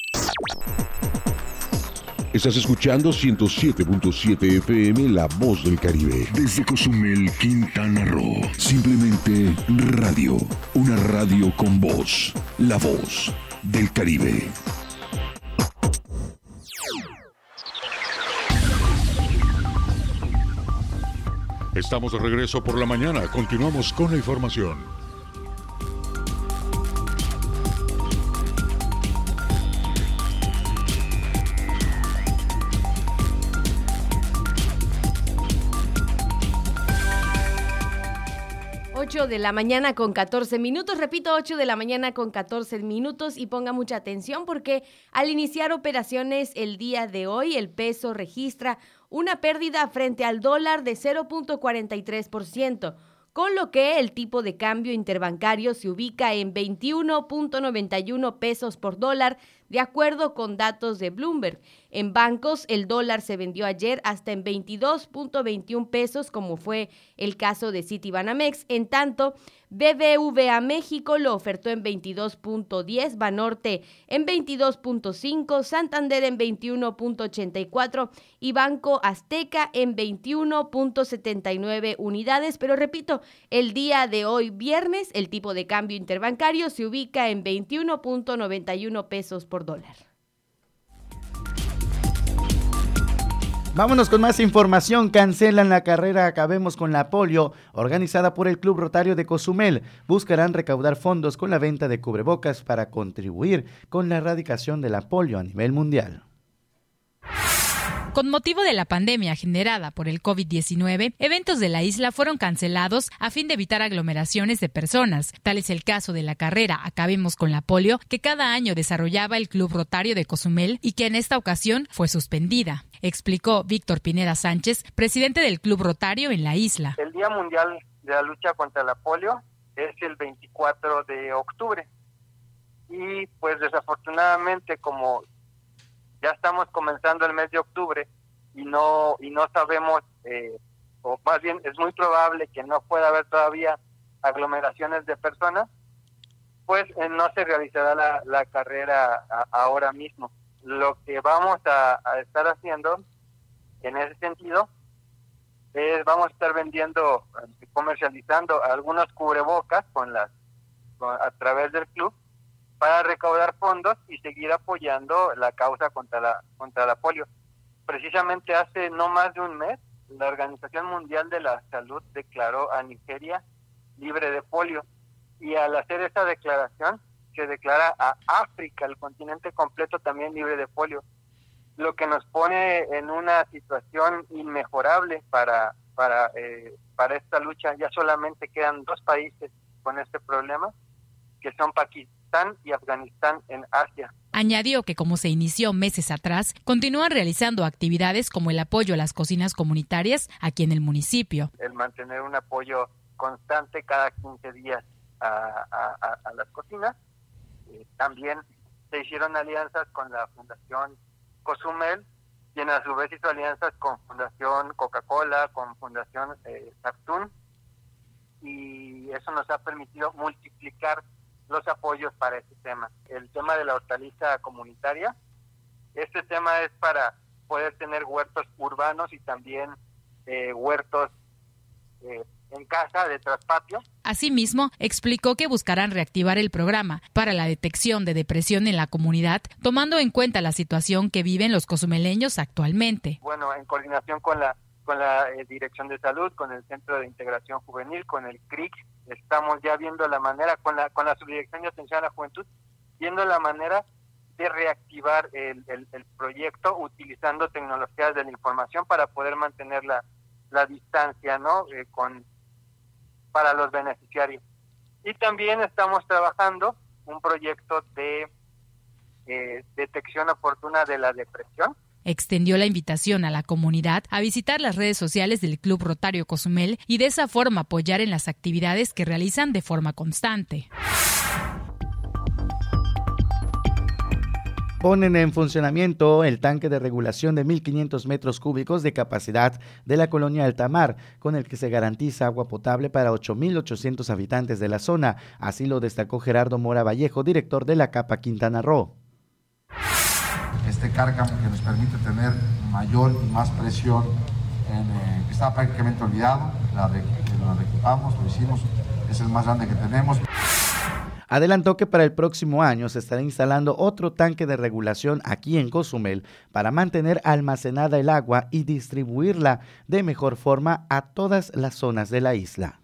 Estás escuchando 107.7 FM La Voz del Caribe. Desde Cozumel, Quintana Roo. Simplemente radio. Una radio con voz. La Voz del Caribe. Estamos de regreso por la mañana. Continuamos con la información. 8 de la mañana con 14 minutos, repito, 8 de la mañana con 14 minutos y ponga mucha atención porque al iniciar operaciones el día de hoy el peso registra una pérdida frente al dólar de 0.43%, con lo que el tipo de cambio interbancario se ubica en 21.91 pesos por dólar, de acuerdo con datos de Bloomberg. En bancos, el dólar se vendió ayer hasta en 22.21 pesos, como fue el caso de Citibanamex. En tanto, BBVA México lo ofertó en 22.10, Banorte en 22.5, Santander en 21.84 y Banco Azteca en 21.79 unidades. Pero repito, el día de hoy, viernes, el tipo de cambio interbancario se ubica en 21.91 pesos por dólar. Vámonos con más información. Cancelan la carrera Acabemos con la polio, organizada por el Club Rotario de Cozumel. Buscarán recaudar fondos con la venta de cubrebocas para contribuir con la erradicación de la polio a nivel mundial. Con motivo de la pandemia generada por el COVID-19, eventos de la isla fueron cancelados a fin de evitar aglomeraciones de personas. Tal es el caso de la carrera Acabemos con la polio, que cada año desarrollaba el Club Rotario de Cozumel y que en esta ocasión fue suspendida, explicó Víctor Pineda Sánchez, presidente del Club Rotario en la isla. El Día Mundial de la Lucha contra la Polio es el 24 de octubre. Y pues desafortunadamente como ya estamos comenzando el mes de octubre y no y no sabemos eh, o más bien es muy probable que no pueda haber todavía aglomeraciones de personas pues eh, no se realizará la, carrera ahora mismo. Lo que vamos a, estar haciendo en ese sentido es vamos a estar vendiendo comercializando algunos cubrebocas con las a través del club para recaudar fondos y seguir apoyando la causa contra la contra la polio. Precisamente hace no más de un mes, la Organización Mundial de la Salud declaró a Nigeria libre de polio y al hacer esta declaración se declara a África, el continente completo también libre de polio, lo que nos pone en una situación inmejorable para para eh, para esta lucha. Ya solamente quedan dos países con este problema, que son Pakistán y Afganistán en Asia. Añadió que como se inició meses atrás, continúan realizando actividades como el apoyo a las cocinas comunitarias aquí en el municipio. El mantener un apoyo constante cada 15 días a, las cocinas. Eh, también se hicieron alianzas con la Fundación Cozumel, quien a su vez hizo alianzas con Fundación Coca-Cola, con Fundación eh, y eso nos ha permitido multiplicar los apoyos para este tema. El tema de la hortaliza comunitaria, este tema es para poder tener huertos urbanos y también eh, huertos eh, en casa de traspatio. Asimismo, explicó que buscarán reactivar el programa para la detección de depresión en la comunidad, tomando en cuenta la situación que viven los cozumeleños actualmente. Bueno, en coordinación con la con la eh, Dirección de Salud, con el Centro de Integración Juvenil, con el CRIC, estamos ya viendo la manera, con la, con la Subdirección de Atención a la Juventud, viendo la manera de reactivar el, el, proyecto utilizando tecnologías de la información para poder mantener la, la distancia, ¿no? Eh, con, para los beneficiarios. Y también estamos trabajando un proyecto de eh, detección oportuna de la depresión, Extendió la invitación a la comunidad a visitar las redes sociales del Club Rotario Cozumel y de esa forma apoyar en las actividades que realizan de forma constante. ponen en funcionamiento el tanque de regulación de 1.500 metros cúbicos de capacidad de la colonia Altamar, con el que se garantiza agua potable para 8.800 habitantes de la zona. Así lo destacó Gerardo Mora Vallejo, director de la Capa Quintana Roo. Este cárcamo que nos permite tener mayor y más presión, en, eh, que estaba prácticamente olvidado, la, lo reequipamos, lo hicimos, es el más grande que tenemos. Adelantó que para el próximo año se estará instalando otro tanque de regulación aquí en Cozumel para mantener almacenada el agua y distribuirla de mejor forma a todas las zonas de la isla.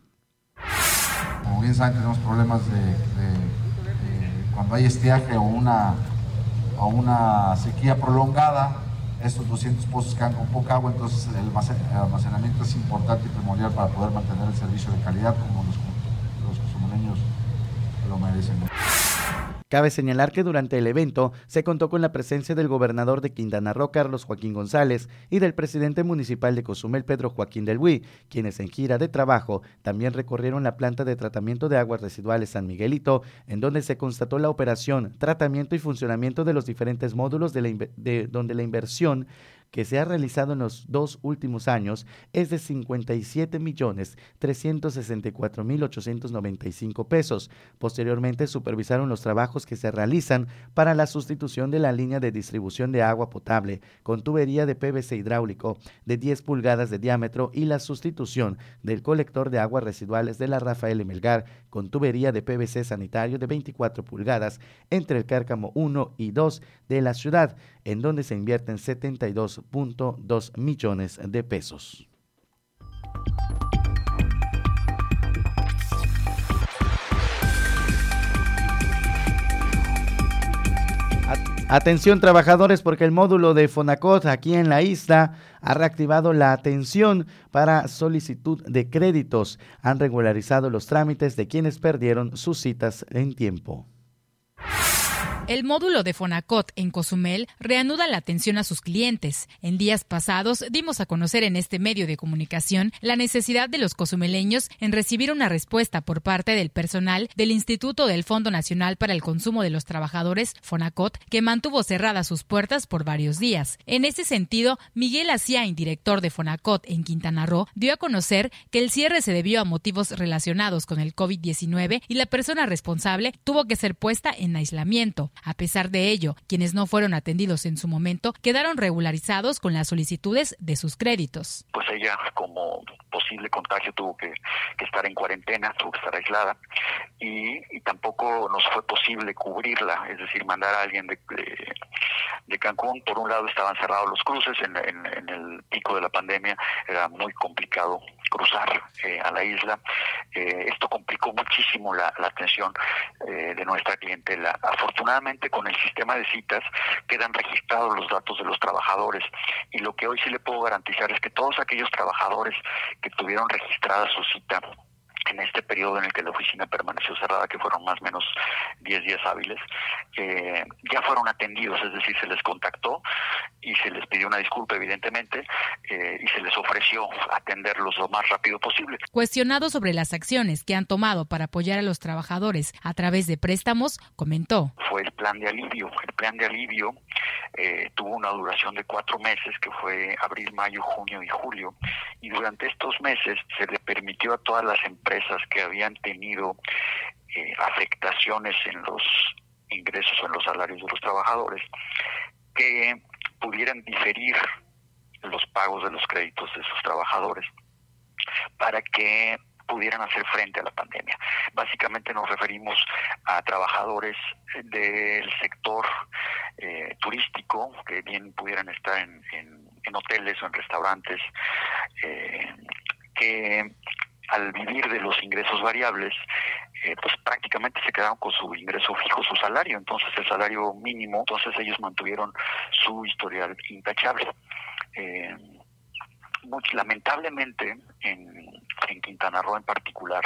Como bien saben, tenemos problemas de, cuando hay estiaje o una, o una sequía prolongada, estos 200 pozos quedan con poca agua, entonces el almacenamiento es importante y primordial para poder mantener el servicio de calidad como los, los lo merecen. Cabe señalar que durante el evento se contó con la presencia del gobernador de Quintana Roo, Carlos Joaquín González, y del presidente municipal de Cozumel, Pedro Joaquín del Huí, quienes en gira de trabajo también recorrieron la planta de tratamiento de aguas residuales San Miguelito, en donde se constató la operación, tratamiento y funcionamiento de los diferentes módulos de, de donde la inversión que se ha realizado en los dos últimos años es de 57 millones 364 mil 895 pesos. Posteriormente supervisaron los trabajos que se realizan para la sustitución de la línea de distribución de agua potable con tubería de PVC hidráulico de 10 pulgadas de diámetro y la sustitución del colector de aguas residuales de la Rafael Melgar con tubería de PVC sanitario de 24 pulgadas entre el Cárcamo 1 y 2 de la ciudad, en donde se invierten 72.2 millones de pesos. Atención trabajadores porque el módulo de Fonacot aquí en la isla ha reactivado la atención para solicitud de créditos. Han regularizado los trámites de quienes perdieron sus citas en tiempo. El módulo de Fonacot en Cozumel reanuda la atención a sus clientes. En días pasados dimos a conocer en este medio de comunicación la necesidad de los cozumeleños en recibir una respuesta por parte del personal del Instituto del Fondo Nacional para el Consumo de los Trabajadores, Fonacot, que mantuvo cerradas sus puertas por varios días. En ese sentido, Miguel Aciain, director de Fonacot en Quintana Roo, dio a conocer que el cierre se debió a motivos relacionados con el COVID-19 y la persona responsable tuvo que ser puesta en aislamiento. A pesar de ello, quienes no fueron atendidos en su momento quedaron regularizados con las solicitudes de sus créditos. Pues ella, como posible contagio, tuvo que, estar en cuarentena, tuvo que estar aislada y, tampoco nos fue posible cubrirla, es decir, mandar a alguien de, de, Cancún. Por un lado estaban cerrados los cruces en, el pico de la pandemia, era muy complicado cruzar eh, a la isla. Eh, esto complicó muchísimo la, atención eh, de nuestra clientela. Afortunadamente, con el sistema de citas quedan registrados los datos de los trabajadores y lo que hoy sí le puedo garantizar es que todos aquellos trabajadores que tuvieron registrada su cita en este periodo en el que la oficina permaneció cerrada, que fueron más o menos 10 días hábiles, eh, ya fueron atendidos, es decir, se les contactó y se les pidió una disculpa, evidentemente, eh, y se les ofreció atenderlos lo más rápido posible. Cuestionado sobre las acciones que han tomado para apoyar a los trabajadores a través de préstamos, comentó. Fue el plan de alivio. El plan de alivio eh, tuvo una duración de cuatro meses, que fue abril, mayo, junio y julio, y durante estos meses se le permitió a todas las empresas que habían tenido eh, afectaciones en los ingresos o en los salarios de los trabajadores, que pudieran diferir los pagos de los créditos de sus trabajadores para que pudieran hacer frente a la pandemia. Básicamente nos referimos a trabajadores del sector eh, turístico que bien pudieran estar en, hoteles o en restaurantes, eh, que al vivir de los ingresos variables, eh, pues prácticamente se quedaron con su ingreso fijo, su salario, entonces el salario mínimo, entonces ellos mantuvieron su historial intachable. Eh, lamentablemente en, Quintana Roo en particular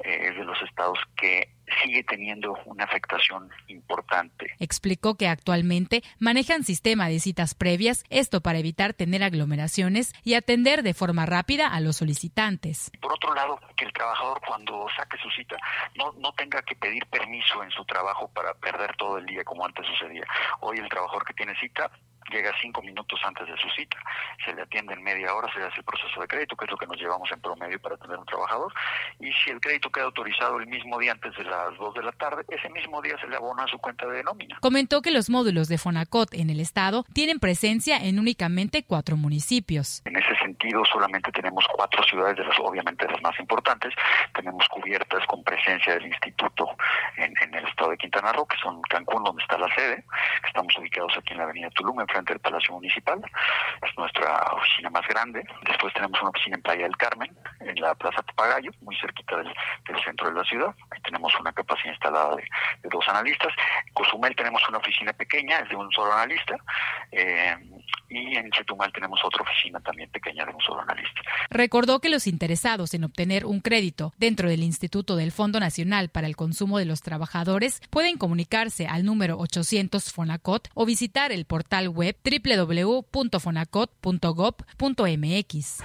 eh, es de los estados que sigue teniendo una afectación importante. Explicó que actualmente manejan sistema de citas previas, esto para evitar tener aglomeraciones y atender de forma rápida a los solicitantes. Por otro lado, que el trabajador cuando saque su cita no, no tenga que pedir permiso en su trabajo para perder todo el día como antes sucedía. Hoy el trabajador que tiene cita llega cinco minutos antes de su cita, se le atiende en media hora, se le hace el proceso de crédito, que es lo que nos llevamos en promedio para tener un trabajador, y si el crédito queda autorizado el mismo día antes de las dos de la tarde, ese mismo día se le abona a su cuenta de nómina. Comentó que los módulos de Fonacot en el estado tienen presencia en únicamente cuatro municipios. En ese sentido, solamente tenemos cuatro ciudades, de las obviamente las más importantes, tenemos cubiertas con presencia del instituto en, en el estado de Quintana Roo, que son Cancún, donde está la sede, que estamos ubicados aquí en la avenida Tulum, en frente del Palacio Municipal, es nuestra oficina más grande. Después tenemos una oficina en Playa del Carmen, en la Plaza Papagayo, muy cerquita del, centro de la ciudad. Tenemos una capacidad instalada de, de, dos analistas. En Cozumel tenemos una oficina pequeña, es de un solo analista. Eh, y en Chetumal tenemos otra oficina también pequeña de un solo analista. Recordó que los interesados en obtener un crédito dentro del Instituto del Fondo Nacional para el Consumo de los Trabajadores pueden comunicarse al número 800 Fonacot o visitar el portal web www.fonacot.gov.mx.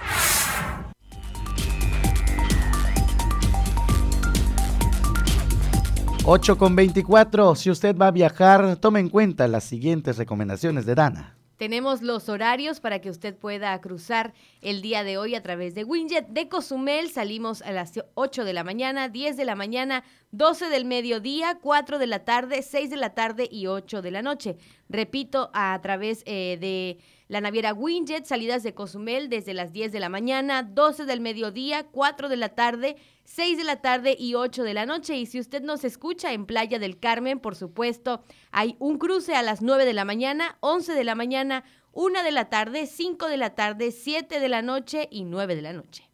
Ocho con 24. Si usted va a viajar, tome en cuenta las siguientes recomendaciones de Dana. Tenemos los horarios para que usted pueda cruzar el día de hoy a través de Winjet. De Cozumel salimos a las 8 de la mañana, 10 de la mañana, 12 del mediodía, 4 de la tarde, 6 de la tarde y 8 de la noche. Repito, a través eh, de la naviera Winjet, salidas de Cozumel desde las 10 de la mañana, 12 del mediodía, 4 de la tarde, 6 de la tarde y 8 de la noche. Y si usted nos escucha en Playa del Carmen, por supuesto, hay un cruce a las 9 de la mañana, 11 de la mañana, 1 de la tarde, 5 de la tarde, 7 de la noche y 9 de la noche.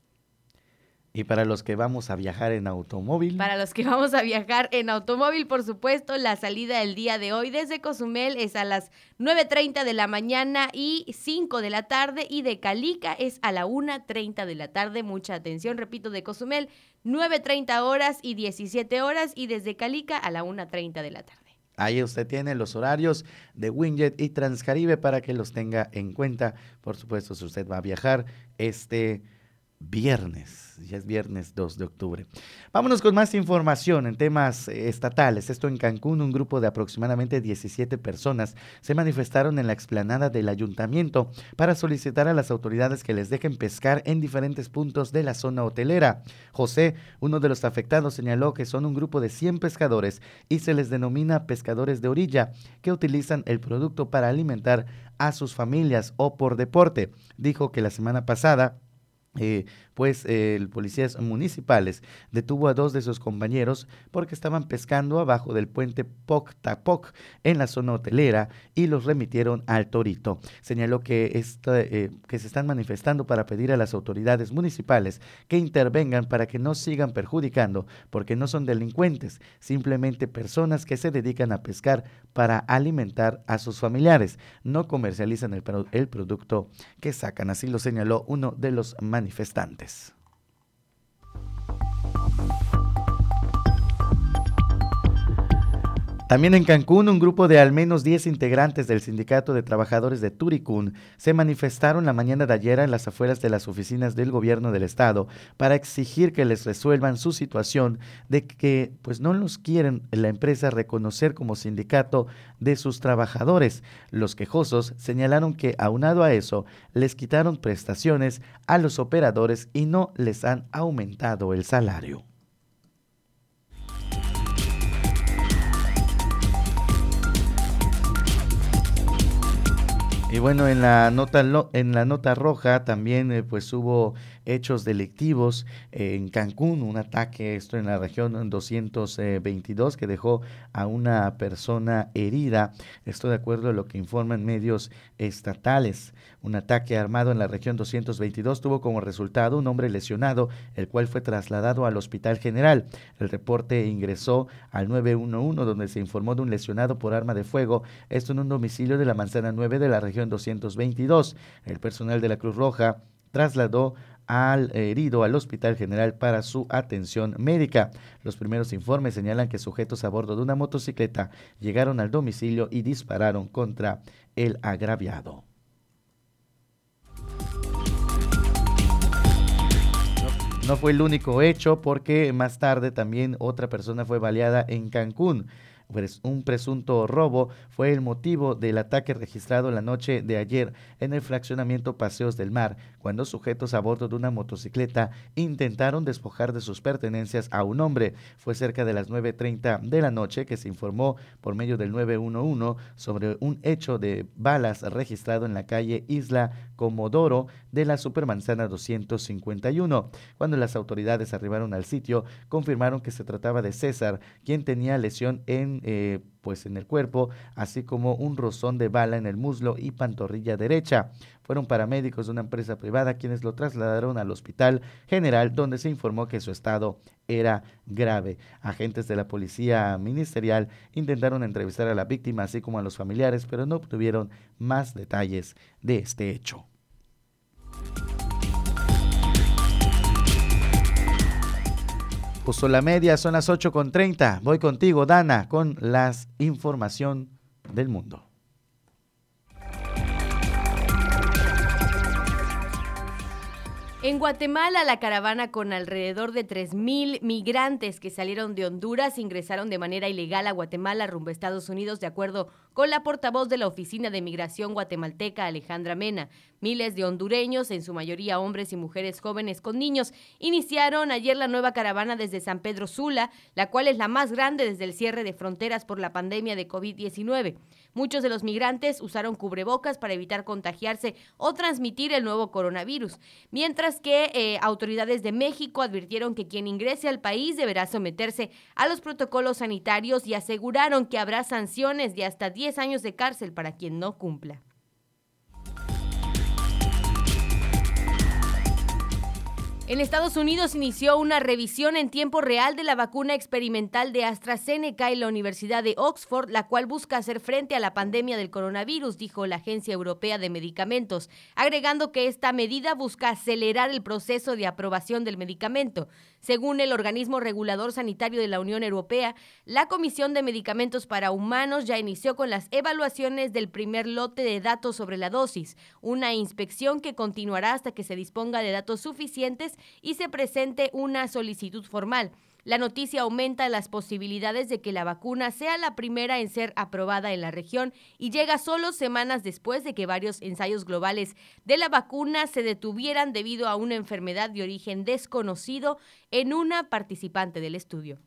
Y para los que vamos a viajar en automóvil. Para los que vamos a viajar en automóvil, por supuesto, la salida del día de hoy desde Cozumel es a las 9.30 de la mañana y 5 de la tarde y de Calica es a la 1.30 de la tarde. Mucha atención, repito, de Cozumel 9.30 horas y 17 horas y desde Calica a la 1.30 de la tarde. Ahí usted tiene los horarios de Winjet y Transcaribe para que los tenga en cuenta. Por supuesto, si usted va a viajar este viernes. Ya es viernes 2 de octubre. Vámonos con más información en temas eh, estatales. Esto en Cancún, un grupo de aproximadamente 17 personas se manifestaron en la explanada del ayuntamiento para solicitar a las autoridades que les dejen pescar en diferentes puntos de la zona hotelera. José, uno de los afectados, señaló que son un grupo de 100 pescadores y se les denomina pescadores de orilla, que utilizan el producto para alimentar a sus familias o por deporte. Dijo que la semana pasada eh, pues el policías municipales detuvo a dos de sus compañeros porque estaban pescando abajo del puente Poc Tapoc en la zona hotelera y los remitieron al Torito. Señaló que, esta, eh, que se están manifestando para pedir a las autoridades municipales que intervengan para que no sigan perjudicando porque no son delincuentes, simplemente personas que se dedican a pescar para alimentar a sus familiares, no comercializan el producto que sacan, así lo señaló uno de los manifestantes. guys. También en Cancún, un grupo de al menos 10 integrantes del Sindicato de Trabajadores de Turicún se manifestaron la mañana de ayer en las afueras de las oficinas del gobierno del estado para exigir que les resuelvan su situación de que pues no los quieren la empresa reconocer como sindicato de sus trabajadores. Los quejosos señalaron que aunado a eso les quitaron prestaciones a los operadores y no les han aumentado el salario. Y bueno, en la nota en la nota roja también eh, pues hubo hechos delictivos eh, en Cancún, un ataque esto en la región 222 que dejó a una persona herida. Esto de acuerdo a lo que informan medios estatales. Un ataque armado en la región 222 tuvo como resultado un hombre lesionado, el cual fue trasladado al Hospital General. El reporte ingresó al 911 donde se informó de un lesionado por arma de fuego, esto en un domicilio de la Manzana 9 de la región 222. El personal de la Cruz Roja trasladó al herido al Hospital General para su atención médica. Los primeros informes señalan que sujetos a bordo de una motocicleta llegaron al domicilio y dispararon contra el agraviado. No fue el único hecho porque más tarde también otra persona fue baleada en Cancún un presunto robo fue el motivo del ataque registrado la noche de ayer en el fraccionamiento Paseos del Mar, cuando sujetos a bordo de una motocicleta intentaron despojar de sus pertenencias a un hombre. Fue cerca de las 9.30 de la noche que se informó por medio del 911 sobre un hecho de balas registrado en la calle Isla Comodoro de la Supermanzana 251. Cuando las autoridades arribaron al sitio, confirmaron que se trataba de César, quien tenía lesión en eh, pues en el cuerpo, así como un rozón de bala en el muslo y pantorrilla derecha. Fueron paramédicos de una empresa privada quienes lo trasladaron al hospital general donde se informó que su estado era grave. Agentes de la policía ministerial intentaron entrevistar a la víctima así como a los familiares, pero no obtuvieron más detalles de este hecho. Puso la media, son las 8.30. Voy contigo, Dana, con la información del mundo. En Guatemala, la caravana con alrededor de 3.000 migrantes que salieron de Honduras ingresaron de manera ilegal a Guatemala rumbo a Estados Unidos, de acuerdo con la portavoz de la Oficina de Migración guatemalteca, Alejandra Mena. Miles de hondureños, en su mayoría hombres y mujeres jóvenes con niños, iniciaron ayer la nueva caravana desde San Pedro Sula, la cual es la más grande desde el cierre de fronteras por la pandemia de COVID-19. Muchos de los migrantes usaron cubrebocas para evitar contagiarse o transmitir el nuevo coronavirus, mientras que eh, autoridades de México advirtieron que quien ingrese al país deberá someterse a los protocolos sanitarios y aseguraron que habrá sanciones de hasta 10 años de cárcel para quien no cumpla. En Estados Unidos inició una revisión en tiempo real de la vacuna experimental de AstraZeneca en la Universidad de Oxford, la cual busca hacer frente a la pandemia del coronavirus, dijo la Agencia Europea de Medicamentos, agregando que esta medida busca acelerar el proceso de aprobación del medicamento. Según el organismo regulador sanitario de la Unión Europea, la Comisión de Medicamentos para Humanos ya inició con las evaluaciones del primer lote de datos sobre la dosis, una inspección que continuará hasta que se disponga de datos suficientes y se presente una solicitud formal. La noticia aumenta las posibilidades de que la vacuna sea la primera en ser aprobada en la región y llega solo semanas después de que varios ensayos globales de la vacuna se detuvieran debido a una enfermedad de origen desconocido en una participante del estudio.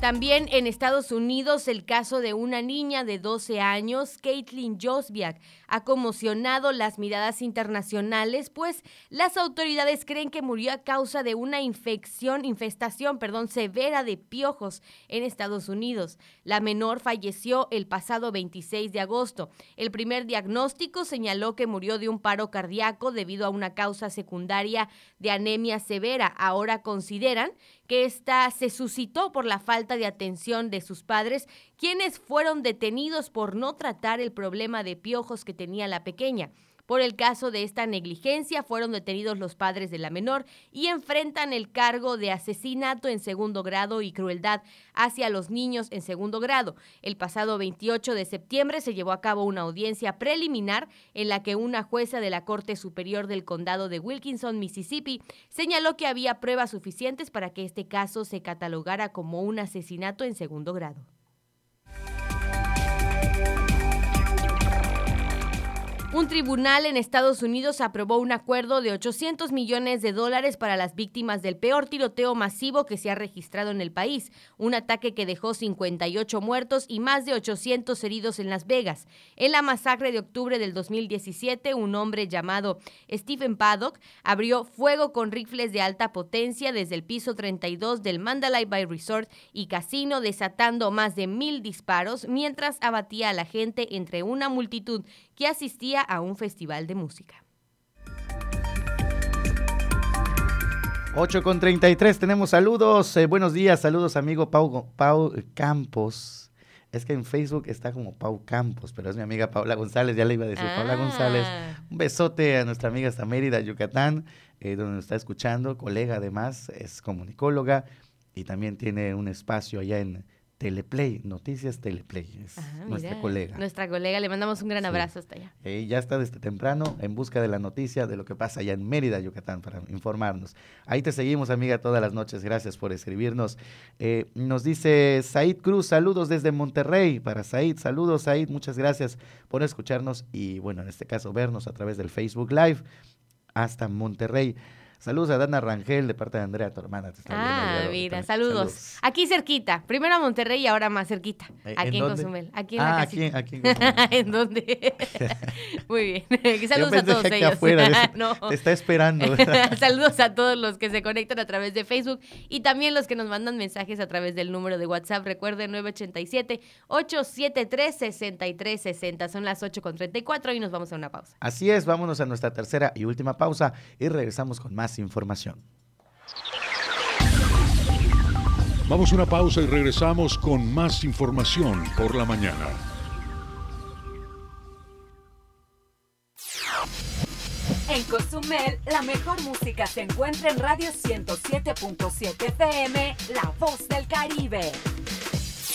También en Estados Unidos el caso de una niña de 12 años, Caitlin Josbiak, ha conmocionado las miradas internacionales, pues las autoridades creen que murió a causa de una infección, infestación, perdón, severa de piojos en Estados Unidos. La menor falleció el pasado 26 de agosto. El primer diagnóstico señaló que murió de un paro cardíaco debido a una causa secundaria de anemia severa. Ahora consideran que esta se suscitó por la falta de atención de sus padres, quienes fueron detenidos por no tratar el problema de piojos que tenía la pequeña. Por el caso de esta negligencia fueron detenidos los padres de la menor y enfrentan el cargo de asesinato en segundo grado y crueldad hacia los niños en segundo grado. El pasado 28 de septiembre se llevó a cabo una audiencia preliminar en la que una jueza de la Corte Superior del Condado de Wilkinson, Mississippi, señaló que había pruebas suficientes para que este caso se catalogara como un asesinato en segundo grado. Un tribunal en Estados Unidos aprobó un acuerdo de 800 millones de dólares para las víctimas del peor tiroteo masivo que se ha registrado en el país, un ataque que dejó 58 muertos y más de 800 heridos en Las Vegas. En la masacre de octubre del 2017, un hombre llamado Stephen Paddock abrió fuego con rifles de alta potencia desde el piso 32 del Mandalay Bay Resort y Casino, desatando más de mil disparos mientras abatía a la gente entre una multitud que asistía a un festival de música. 8 con 33, tenemos saludos. Eh, buenos días, saludos amigo Pau, Pau Campos. Es que en Facebook está como Pau Campos, pero es mi amiga Paula González, ya le iba a decir Paula González. Ah. Un besote a nuestra amiga hasta Mérida, Yucatán, eh, donde nos está escuchando, colega además, es comunicóloga y también tiene un espacio allá en Teleplay, Noticias Teleplay, es Ah, nuestra mira, colega. Nuestra colega, le mandamos un gran Sí. abrazo hasta allá. Eh, ya está desde temprano en busca de la noticia de lo que pasa allá en Mérida, Yucatán, para informarnos. Ahí te seguimos, amiga, todas las noches. Gracias por escribirnos. Eh, nos dice Said Cruz, saludos desde Monterrey. Para Said, saludos, Said. Muchas gracias por escucharnos y, bueno, en este caso, vernos a través del Facebook Live hasta Monterrey. Saludos a Dana Rangel de parte de Andrea, tu hermana. te está Ah, mira, saludos. Aquí cerquita. Primero a Monterrey y ahora más cerquita. Eh, Aquí ¿en en? Cozumel. Aquí en Ah, la aquí- aquí en Cozumel. ¿En dónde? Muy bien. Saludos a todos ellos. afuera, no. te está esperando. Saludos a todos los que se conectan a través de Facebook y también los que nos mandan mensajes a través del número de WhatsApp. Recuerden 987-873-6360. Son las 8.34 y nos vamos a una pausa. Así es, vámonos a nuestra tercera y última pausa y regresamos con más información. Vamos a una pausa y regresamos con más información por la mañana. En Cozumel, la mejor música se encuentra en Radio 107.7 FM, La Voz del Caribe.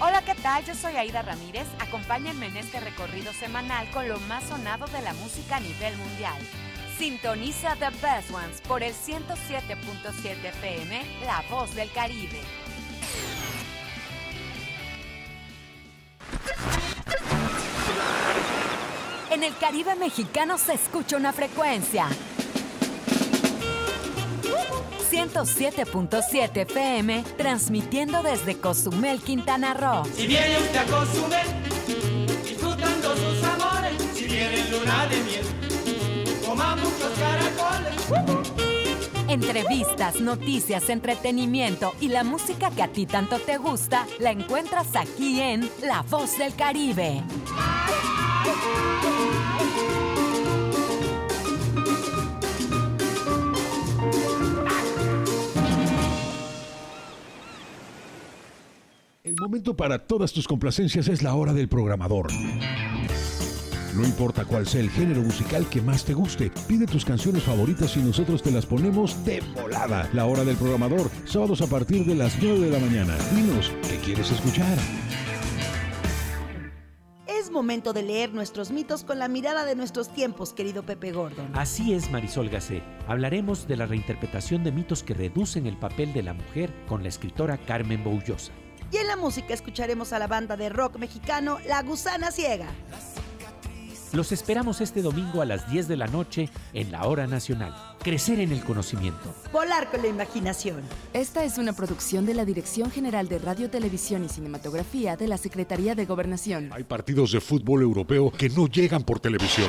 Hola, ¿qué tal? Yo soy Aida Ramírez. Acompáñenme en este recorrido semanal con lo más sonado de la música a nivel mundial. Sintoniza The Best Ones por el 107.7 FM, La Voz del Caribe. En el Caribe mexicano se escucha una frecuencia. 107.7 FM, transmitiendo desde Cozumel, Quintana Roo. Si viene usted a Cozumel, disfrutando sus amores, si viene en luna de miel, coma muchos caracoles. Entrevistas, noticias, entretenimiento y la música que a ti tanto te gusta, la encuentras aquí en La Voz del Caribe. El momento para todas tus complacencias es la hora del programador. No importa cuál sea el género musical que más te guste, pide tus canciones favoritas y nosotros te las ponemos de volada. La hora del programador, sábados a partir de las 9 de la mañana. Dinos, ¿qué quieres escuchar? Es momento de leer nuestros mitos con la mirada de nuestros tiempos, querido Pepe Gordon. Así es, Marisol Gacé. Hablaremos de la reinterpretación de mitos que reducen el papel de la mujer con la escritora Carmen Boullosa. Y en la música escucharemos a la banda de rock mexicano La Gusana Ciega. Los esperamos este domingo a las 10 de la noche en la Hora Nacional. Crecer en el conocimiento. Volar con la imaginación. Esta es una producción de la Dirección General de Radio, Televisión y Cinematografía de la Secretaría de Gobernación. Hay partidos de fútbol europeo que no llegan por televisión.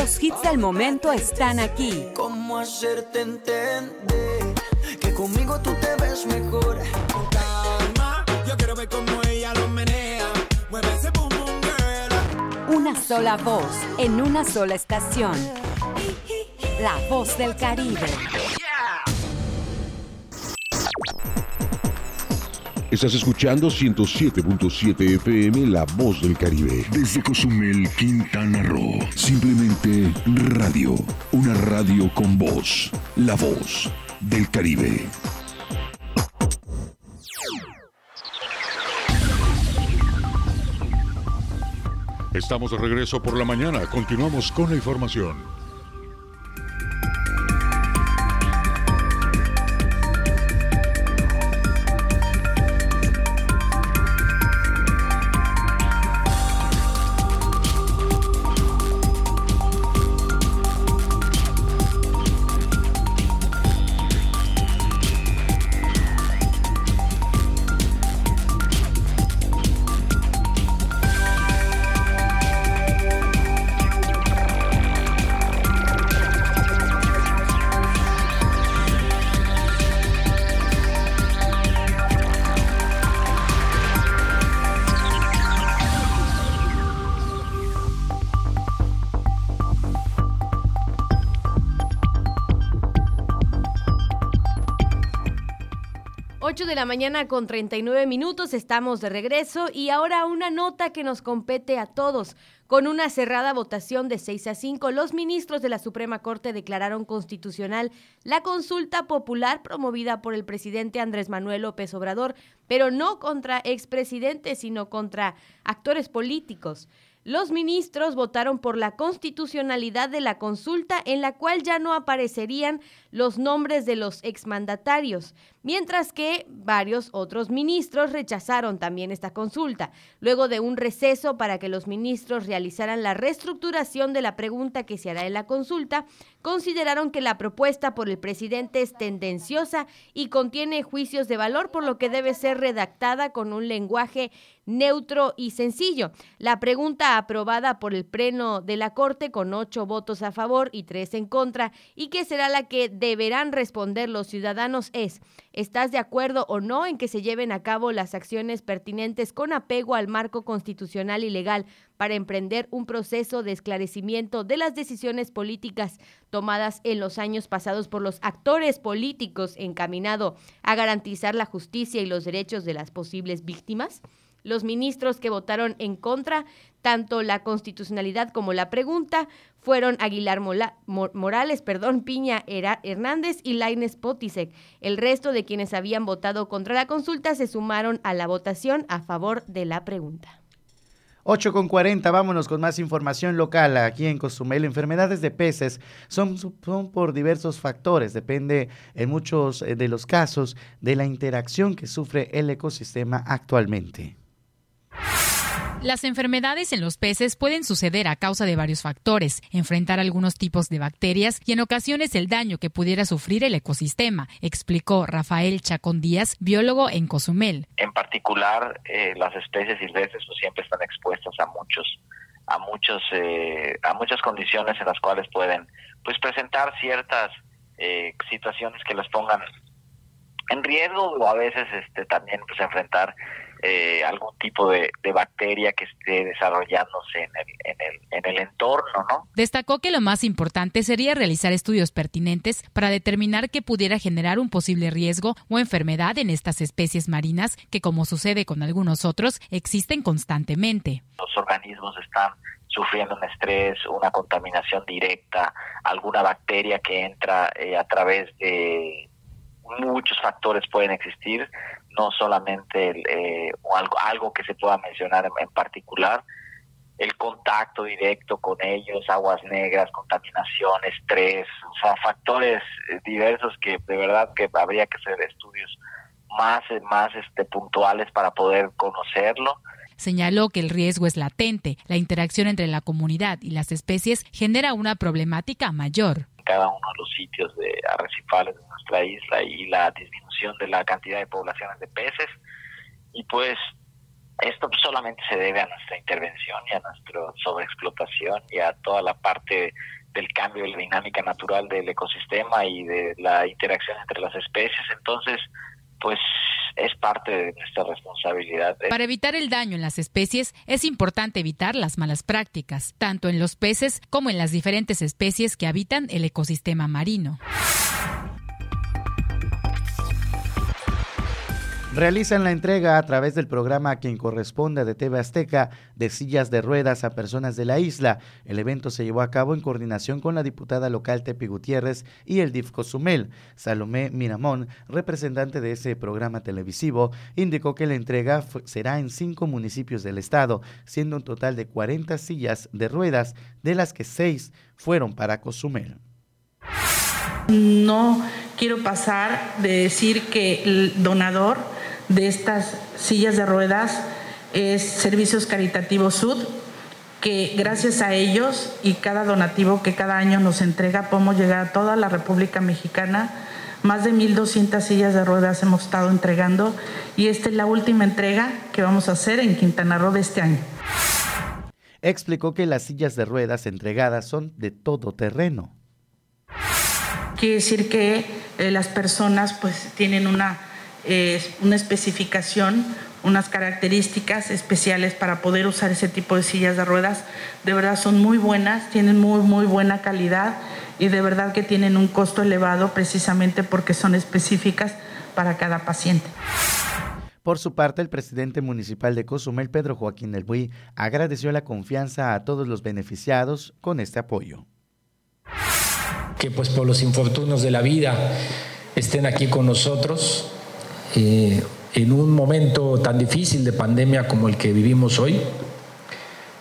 Los hits del momento están aquí. ¿Cómo hacerte entender que conmigo tú te ves mejor? Con calma, yo quiero ver cómo ella lo menea. Mueve ese boom boom girl. Una sola voz, en una sola estación. La voz del Caribe. Estás escuchando 107.7 FM La Voz del Caribe. Desde Cozumel, Quintana Roo. Simplemente radio. Una radio con voz. La Voz del Caribe. Estamos de regreso por la mañana. Continuamos con la información. La mañana con 39 minutos estamos de regreso y ahora una nota que nos compete a todos. Con una cerrada votación de 6 a 5, los ministros de la Suprema Corte declararon constitucional la consulta popular promovida por el presidente Andrés Manuel López Obrador, pero no contra expresidentes, sino contra actores políticos. Los ministros votaron por la constitucionalidad de la consulta en la cual ya no aparecerían los nombres de los exmandatarios, mientras que varios otros ministros rechazaron también esta consulta. Luego de un receso para que los ministros realizaran la reestructuración de la pregunta que se hará en la consulta, consideraron que la propuesta por el presidente es tendenciosa y contiene juicios de valor, por lo que debe ser redactada con un lenguaje neutro y sencillo. La pregunta aprobada por el Pleno de la Corte con ocho votos a favor y tres en contra, y que será la que deberán responder los ciudadanos es, ¿estás de acuerdo o no en que se lleven a cabo las acciones pertinentes con apego al marco constitucional y legal para emprender un proceso de esclarecimiento de las decisiones políticas tomadas en los años pasados por los actores políticos encaminado a garantizar la justicia y los derechos de las posibles víctimas? Los ministros que votaron en contra, tanto la constitucionalidad como la pregunta, fueron Aguilar Morales, perdón, Piña Hernández y Laines Potisek. El resto de quienes habían votado contra la consulta se sumaron a la votación a favor de la pregunta. 8 con 40, vámonos con más información local aquí en Cozumel. Enfermedades de peces son, son, por diversos factores, depende en muchos eh, de los casos de la interacción que sufre el ecosistema actualmente. Las enfermedades en los peces pueden suceder a causa de varios factores, enfrentar algunos tipos de bacterias y en ocasiones el daño que pudiera sufrir el ecosistema, explicó Rafael Chacón Díaz, biólogo en Cozumel. En particular, eh, las especies silvestres pues, siempre están expuestas a muchos a muchos eh, a muchas condiciones en las cuales pueden pues presentar ciertas eh, situaciones que las pongan en riesgo o a veces este también pues enfrentar eh, algún tipo de, bacteria que esté desarrollándose en el, en, el, en el entorno, ¿no? Destacó que lo más importante sería realizar estudios pertinentes para determinar qué pudiera generar un posible riesgo o enfermedad en estas especies marinas que, como sucede con algunos otros, existen constantemente. Los organismos están sufriendo un estrés, una contaminación directa, alguna bacteria que entra eh, a través de muchos factores pueden existir, no solamente eh, algo, algo que se pueda mencionar en, particular, el contacto directo con ellos, aguas negras, contaminación, estrés, o sea, factores eh, diversos que de verdad que habría que hacer estudios más, más este, puntuales para poder conocerlo. Señaló que el riesgo es latente. La interacción entre la comunidad y las especies genera una problemática mayor. Cada uno de los sitios de arrecifales de nuestra isla y la disminución de la cantidad de poblaciones de peces. Y pues esto solamente se debe a nuestra intervención y a nuestra sobreexplotación y a toda la parte del cambio de la dinámica natural del ecosistema y de la interacción entre las especies. Entonces, pues es parte de nuestra responsabilidad. Para evitar el daño en las especies es importante evitar las malas prácticas, tanto en los peces como en las diferentes especies que habitan el ecosistema marino. Realizan la entrega a través del programa a quien corresponde de TV Azteca de sillas de ruedas a personas de la isla. El evento se llevó a cabo en coordinación con la diputada local Tepi Gutiérrez y el DIF Cozumel. Salomé Miramón, representante de ese programa televisivo, indicó que la entrega será en cinco municipios del estado, siendo un total de 40 sillas de ruedas, de las que seis fueron para Cozumel. No quiero pasar de decir que el donador de estas sillas de ruedas es Servicios Caritativos Sud, que gracias a ellos y cada donativo que cada año nos entrega podemos llegar a toda la República Mexicana. Más de 1.200 sillas de ruedas hemos estado entregando y esta es la última entrega que vamos a hacer en Quintana Roo de este año. Explicó que las sillas de ruedas entregadas son de todo terreno. Quiere decir que eh, las personas pues tienen una una especificación, unas características especiales para poder usar ese tipo de sillas de ruedas. De verdad son muy buenas, tienen muy, muy buena calidad y de verdad que tienen un costo elevado precisamente porque son específicas para cada paciente. Por su parte, el presidente municipal de Cozumel, Pedro Joaquín del Buy, agradeció la confianza a todos los beneficiados con este apoyo. Que pues por los infortunios de la vida estén aquí con nosotros, eh, en un momento tan difícil de pandemia como el que vivimos hoy,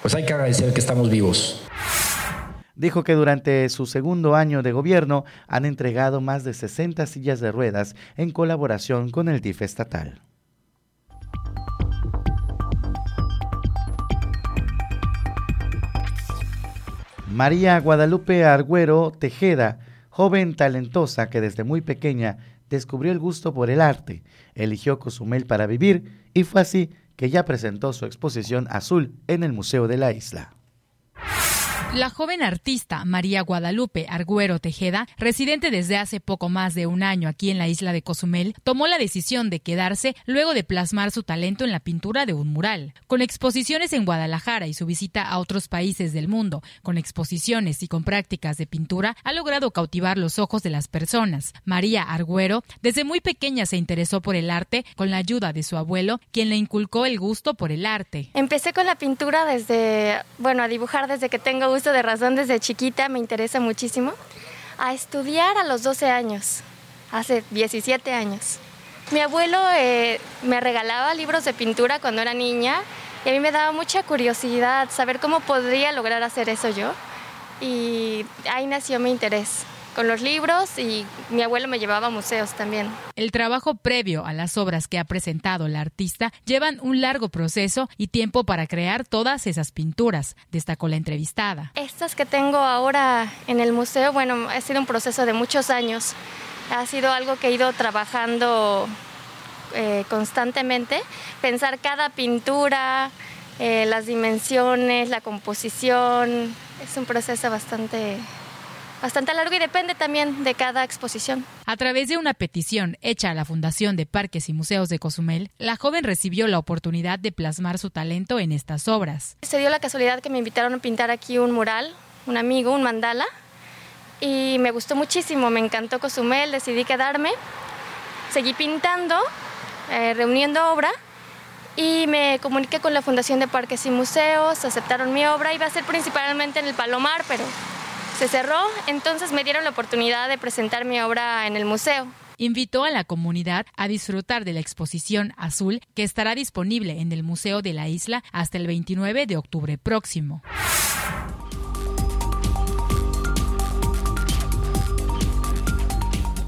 pues hay que agradecer que estamos vivos. Dijo que durante su segundo año de gobierno han entregado más de 60 sillas de ruedas en colaboración con el DIF estatal. María Guadalupe Argüero Tejeda, joven talentosa que desde muy pequeña descubrió el gusto por el arte, eligió Cozumel para vivir y fue así que ya presentó su exposición azul en el Museo de la Isla. La joven artista María Guadalupe Argüero Tejeda, residente desde hace poco más de un año aquí en la isla de Cozumel, tomó la decisión de quedarse luego de plasmar su talento en la pintura de un mural. Con exposiciones en Guadalajara y su visita a otros países del mundo, con exposiciones y con prácticas de pintura, ha logrado cautivar los ojos de las personas. María Argüero, desde muy pequeña se interesó por el arte con la ayuda de su abuelo, quien le inculcó el gusto por el arte. Empecé con la pintura desde, bueno, a dibujar desde que tengo de razón desde chiquita, me interesa muchísimo, a estudiar a los 12 años, hace 17 años. Mi abuelo eh, me regalaba libros de pintura cuando era niña y a mí me daba mucha curiosidad saber cómo podría lograr hacer eso yo. Y ahí nació mi interés con los libros y mi abuelo me llevaba a museos también. El trabajo previo a las obras que ha presentado la artista llevan un largo proceso y tiempo para crear todas esas pinturas, destacó la entrevistada. Estas que tengo ahora en el museo, bueno, ha sido un proceso de muchos años. Ha sido algo que he ido trabajando eh, constantemente, pensar cada pintura, eh, las dimensiones, la composición, es un proceso bastante bastante largo y depende también de cada exposición. A través de una petición hecha a la Fundación de Parques y Museos de Cozumel, la joven recibió la oportunidad de plasmar su talento en estas obras. Se dio la casualidad que me invitaron a pintar aquí un mural, un amigo, un mandala, y me gustó muchísimo, me encantó Cozumel, decidí quedarme, seguí pintando, eh, reuniendo obra y me comuniqué con la Fundación de Parques y Museos, aceptaron mi obra, iba a ser principalmente en el Palomar, pero se cerró, entonces me dieron la oportunidad de presentar mi obra en el museo. Invitó a la comunidad a disfrutar de la exposición azul que estará disponible en el Museo de la Isla hasta el 29 de octubre próximo.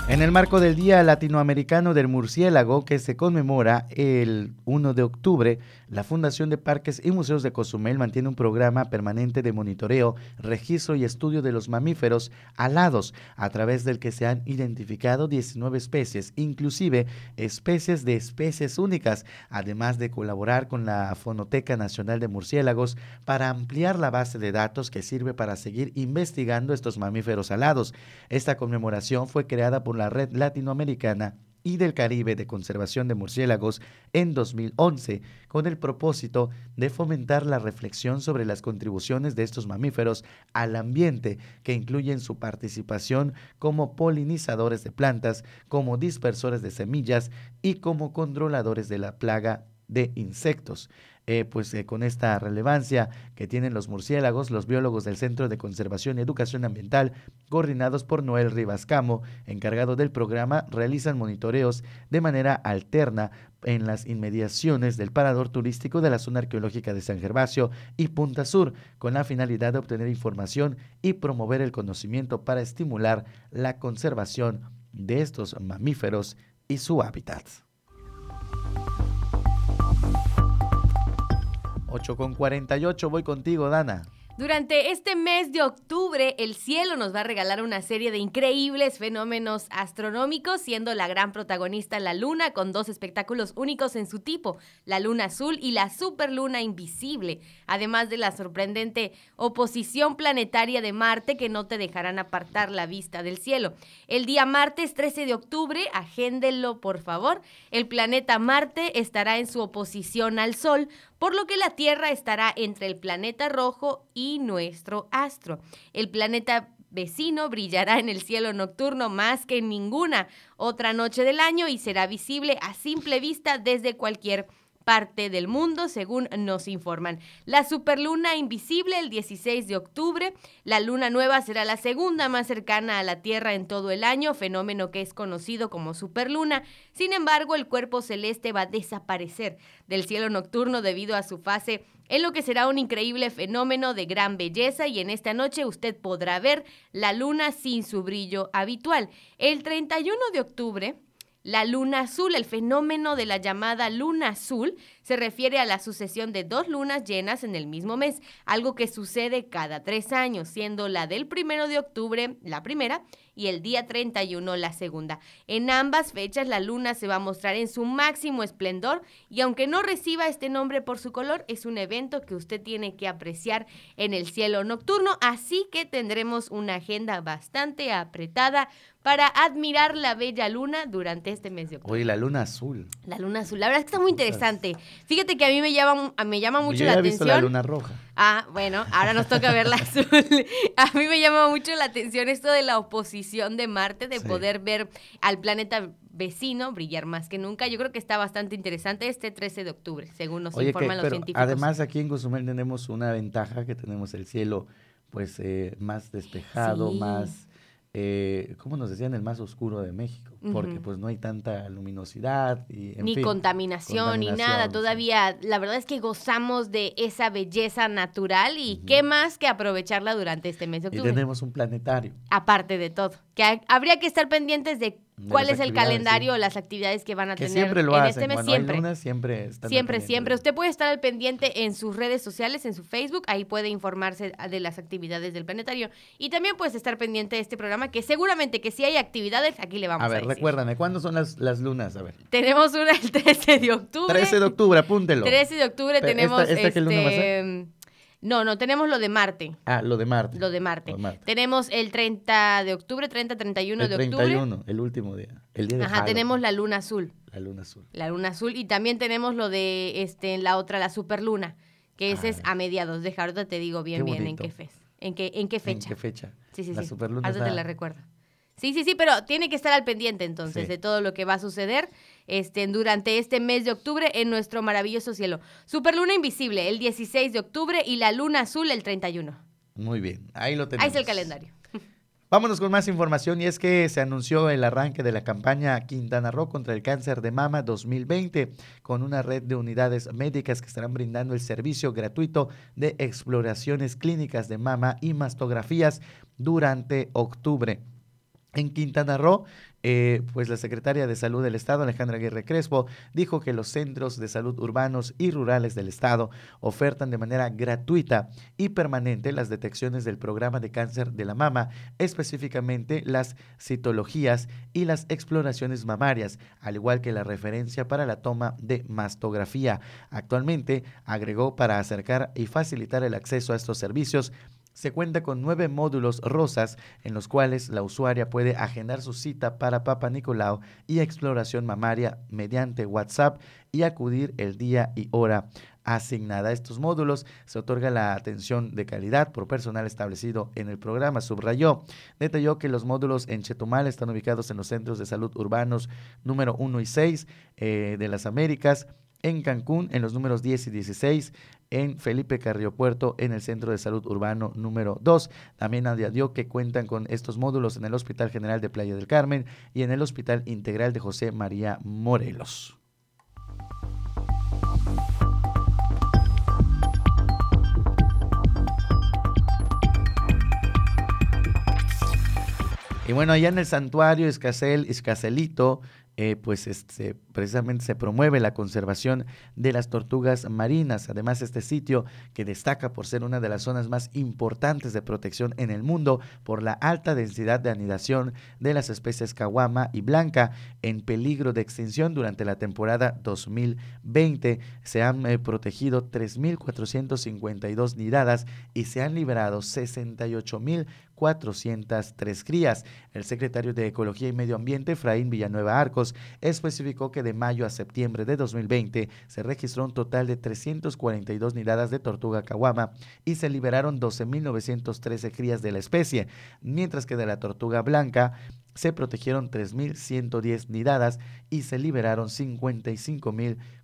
En el marco del Día Latinoamericano del Murciélago, que se conmemora el 1 de octubre, la Fundación de Parques y Museos de Cozumel mantiene un programa permanente de monitoreo, registro y estudio de los mamíferos alados, a través del que se han identificado 19 especies, inclusive especies de especies únicas, además de colaborar con la Fonoteca Nacional de Murciélagos para ampliar la base de datos que sirve para seguir investigando estos mamíferos alados. Esta conmemoración fue creada por la Red Latinoamericana y del Caribe de Conservación de Murciélagos en 2011, con el propósito de fomentar la reflexión sobre las contribuciones de estos mamíferos al ambiente, que incluyen su participación como polinizadores de plantas, como dispersores de semillas y como controladores de la plaga de insectos. Eh, pues eh, con esta relevancia que tienen los murciélagos, los biólogos del Centro de Conservación y Educación Ambiental, coordinados por Noel Rivascamo, encargado del programa, realizan monitoreos de manera alterna en las inmediaciones del parador turístico de la zona arqueológica de San Gervasio y Punta Sur, con la finalidad de obtener información y promover el conocimiento para estimular la conservación de estos mamíferos y su hábitat. 8 con 48, voy contigo, Dana. Durante este mes de octubre, el cielo nos va a regalar una serie de increíbles fenómenos astronómicos, siendo la gran protagonista la luna, con dos espectáculos únicos en su tipo, la luna azul y la superluna invisible, además de la sorprendente oposición planetaria de Marte que no te dejarán apartar la vista del cielo. El día martes 13 de octubre, agéndenlo por favor, el planeta Marte estará en su oposición al Sol, por lo que la Tierra estará entre el planeta rojo y nuestro astro. El planeta vecino brillará en el cielo nocturno más que en ninguna otra noche del año y será visible a simple vista desde cualquier parte del mundo, según nos informan. La superluna invisible el 16 de octubre, la luna nueva será la segunda más cercana a la Tierra en todo el año, fenómeno que es conocido como superluna. Sin embargo, el cuerpo celeste va a desaparecer del cielo nocturno debido a su fase en lo que será un increíble fenómeno de gran belleza y en esta noche usted podrá ver la luna sin su brillo habitual. El 31 de octubre la luna azul, el fenómeno de la llamada luna azul, se refiere a la sucesión de dos lunas llenas en el mismo mes, algo que sucede cada tres años, siendo la del primero de octubre la primera y el día 31 la segunda. En ambas fechas la luna se va a mostrar en su máximo esplendor y aunque no reciba este nombre por su color, es un evento que usted tiene que apreciar en el cielo nocturno, así que tendremos una agenda bastante apretada para admirar la bella luna durante este mes de octubre. Oye, la luna azul. La luna azul, la verdad es que está muy interesante. Fíjate que a mí me llama, me llama mucho Yo la ya he atención. visto la luna roja. Ah, bueno, ahora nos toca ver la azul. A mí me llama mucho la atención esto de la oposición de Marte, de Sí. poder ver al planeta vecino brillar más que nunca. Yo creo que está bastante interesante este 13 de octubre, según nos Oye, que- informan los pero científicos. además aquí en Cozumel tenemos una ventaja que tenemos el cielo pues eh, más despejado, Sí. más, eh, ¿cómo nos decían? El más oscuro de México, porque pues no hay tanta luminosidad y en ni fin, contaminación, ni nada. sí. Todavía, la verdad es que gozamos de esa belleza natural y qué más que aprovecharla durante este mes de Y tenemos un planetario. Aparte de todo, que ha- habría que estar pendientes De cuál es el calendario sí. o las actividades que van a Que tener siempre lo en hacen. este mes. Cuando hay siempre. siempre están Siempre, siempre. Usted puede estar al pendiente en sus redes sociales, en su Facebook, ahí puede informarse de las actividades del planetario. Y también puedes estar pendiente de este programa, que seguramente que si hay actividades, aquí le vamos A a, ver, decir. recuérdame, ¿cuándo son las, las lunas? A ver. Tenemos una el 13 de octubre. 13 de octubre, apúntelo. 13 de octubre Pero, tenemos ¿esta- esta este, No, no, tenemos lo de Marte. Ah, lo de Marte. Lo de Marte. Lo de Marte. Tenemos el 30 de octubre, 30, 31 el de 31, octubre. el último día. El día de Ajá, Halloween, tenemos la luna azul. la luna azul. La luna azul. Y también tenemos lo de este, la otra, la superluna. Que ese es a mediados. Deja, ahorita te digo bien, Ah. Qué bien en qué, fe- en qué, en qué fecha. ¿En qué fecha? Sí, sí, La sí. superluna Ahorita te la recuerdo. Sí, sí, sí, pero tiene que estar al pendiente entonces Sí. de todo lo que va a suceder este, durante este mes de octubre en nuestro maravilloso cielo. Superluna invisible el 16 de octubre y la luna azul el 31. Muy bien, ahí lo tenemos. Ahí está el calendario. Vámonos con más información y es que se anunció el arranque de la campaña Quintana Roo contra el cáncer de mama 2020 con una red de unidades médicas que estarán brindando el servicio gratuito de exploraciones clínicas de mama y mastografías durante octubre. En Quintana Roo, eh, pues la secretaria de Salud del Estado, Alejandra Aguirre Crespo, dijo que los centros de salud urbanos y rurales del Estado ofertan de manera gratuita y permanente las detecciones del programa de cáncer de la mama, específicamente las citologías y las exploraciones mamarias, al igual que la referencia para la toma de mastografía. Actualmente, agregó para acercar y facilitar el acceso a estos servicios, se cuenta con nueve módulos rosas en los cuales la usuaria puede agendar su cita para Papa Nicolau y exploración mamaria mediante WhatsApp y acudir el día y hora asignada. A estos módulos se otorga la atención de calidad por personal establecido en el programa. Subrayó, detalló que los módulos en Chetumal están ubicados en los centros de salud urbanos número 1 y 6 eh, de las Américas, en Cancún en los números 10 y 16, en Felipe Carriopuerto en el Centro de Salud Urbano número 2. También añadió que cuentan con estos módulos en el Hospital General de Playa del Carmen y en el Hospital Integral de José María Morelos. Y bueno, allá en el santuario Escasel, Escaselito, eh, pues este, precisamente se promueve la conservación de las tortugas marinas. Además, este sitio que destaca por ser una de las zonas más importantes de protección en el mundo por la alta densidad de anidación de las especies caguama y blanca en peligro de extinción durante la temporada 2020. Se han eh, protegido 3.452 nidadas y se han liberado 68.000 403 crías. El secretario de Ecología y Medio Ambiente, Fraín Villanueva Arcos, especificó que de mayo a septiembre de 2020 se registró un total de 342 nidadas de tortuga caguama y se liberaron 12.913 crías de la especie, mientras que de la tortuga blanca se protegieron 3.110 nidadas y se liberaron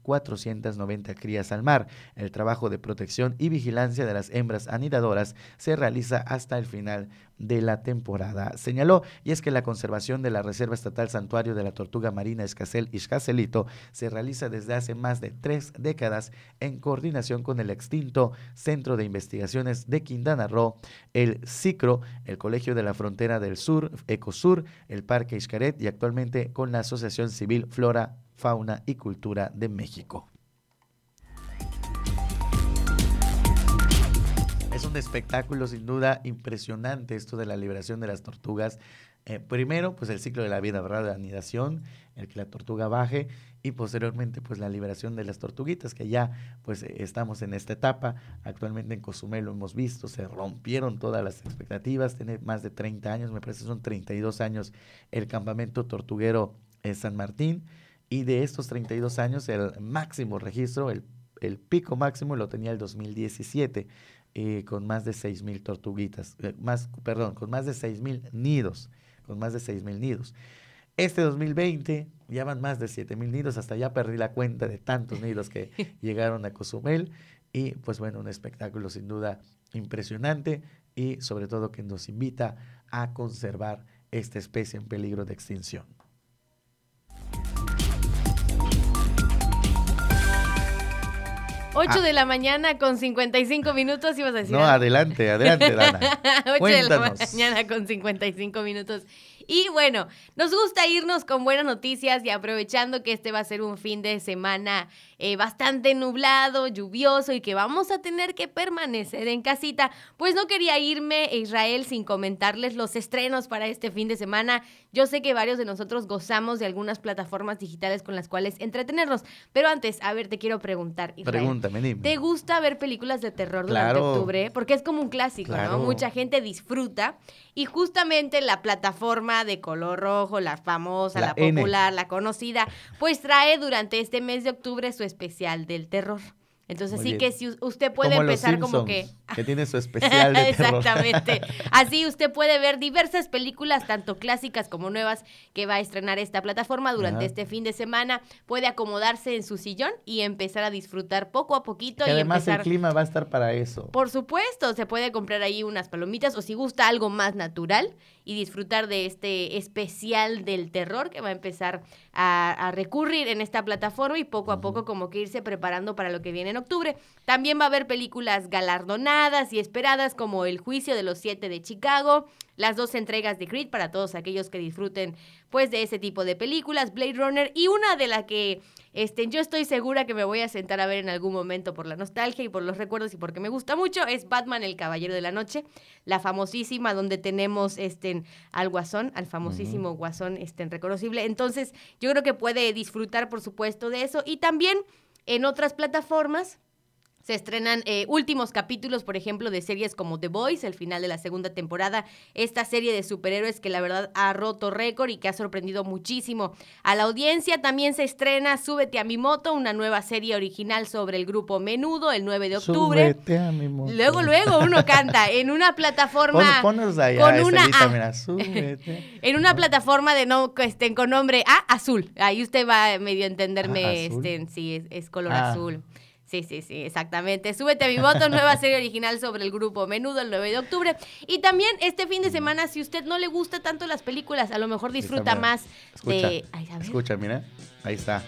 55.490 crías al mar. El trabajo de protección y vigilancia de las hembras anidadoras se realiza hasta el final de la temporada. Señaló, y es que la conservación de la Reserva Estatal Santuario de la Tortuga Marina Escasel y Escaselito se realiza desde hace más de tres décadas en coordinación con el extinto Centro de Investigaciones de Quintana Roo, el CICRO, el Colegio de la Frontera del Sur, Ecosur, el Parque Iscaret y actualmente con la Asociación Civil Flora, Fauna y Cultura de México. Es un espectáculo sin duda impresionante esto de la liberación de las tortugas. Eh, primero, pues el ciclo de la vida, ¿verdad? La anidación, el que la tortuga baje y posteriormente pues la liberación de las tortuguitas que ya pues estamos en esta etapa. Actualmente en Cozumel lo hemos visto, se rompieron todas las expectativas, tiene más de 30 años, me parece son 32 años el campamento tortuguero en San Martín y de estos 32 años el máximo registro, el, el pico máximo lo tenía el 2017 eh, con más de 6.000 tortuguitas, eh, más, perdón, con más de 6.000 nidos, con más de 6.000 nidos. Este 2020 ya van más de 7.000 nidos, hasta ya perdí la cuenta de tantos nidos que llegaron a Cozumel y pues bueno, un espectáculo sin duda impresionante y sobre todo que nos invita a conservar esta especie en peligro de extinción. 8 ah. de la mañana con 55 minutos, ibas a decir. No, adelante, adelante, Dana. 8 de la mañana con 55 minutos. Y bueno, nos gusta irnos con buenas noticias y aprovechando que este va a ser un fin de semana eh, bastante nublado, lluvioso y que vamos a tener que permanecer en casita, pues no quería irme a Israel sin comentarles los estrenos para este fin de semana. Yo sé que varios de nosotros gozamos de algunas plataformas digitales con las cuales entretenernos, pero antes, a ver, te quiero preguntar. Pregúntame, dime. ¿Te gusta ver películas de terror durante octubre? Porque es como un clásico, ¿no? Mucha gente disfruta y justamente la plataforma de color rojo, la famosa, la, popular, la conocida, pues trae durante este mes de octubre su especial del terror. Entonces sí que si usted puede empezar como que... Que tiene su especial de Exactamente. Así usted puede ver diversas películas, tanto clásicas como nuevas, que va a estrenar esta plataforma durante este fin de semana. Puede acomodarse en su sillón y empezar a disfrutar poco a poquito. y además el clima va a estar para eso. Por supuesto, se puede comprar ahí unas palomitas o si gusta algo más natural y disfrutar de este especial del terror que va a empezar a, recurrir en esta plataforma y poco a poco como que irse preparando para lo que viene en octubre. También va a haber películas galardonadas y esperadas como El juicio de los siete de Chicago, las dos entregas de Creed para todos aquellos que disfruten pues de ese tipo de películas, Blade Runner y una de la que este, yo estoy segura que me voy a sentar a ver en algún momento por la nostalgia y por los recuerdos y porque me gusta mucho es Batman el Caballero de la Noche, la famosísima donde tenemos este al Guasón, al famosísimo Guasón este reconocible. Entonces, yo creo que puede disfrutar por supuesto de eso y también en otras plataformas Se estrenan eh, últimos capítulos, por ejemplo, de series como The Boys, el final de la segunda temporada. Esta serie de superhéroes que la verdad ha roto récord y que ha sorprendido muchísimo a la audiencia. También se estrena Súbete a mi moto, una nueva serie original sobre el grupo Menudo, el 9 de octubre. Súbete a mi moto. Luego, luego uno canta en una plataforma. Pon, ponos allá, con una Estelita, A. mira, súbete. En una plataforma de no estén con nombre A azul. Ahí usted va a medio a entenderme, Ah, este, sí, es, es color Ah. azul. Sí, sí, sí, exactamente. Súbete a mi voto, nueva serie original sobre el grupo Menudo el 9 de octubre. Y también este fin de semana, si usted no le gusta tanto las películas, a lo mejor disfruta más Escucha, de... Ay, a ver. escucha, mira. Ahí está.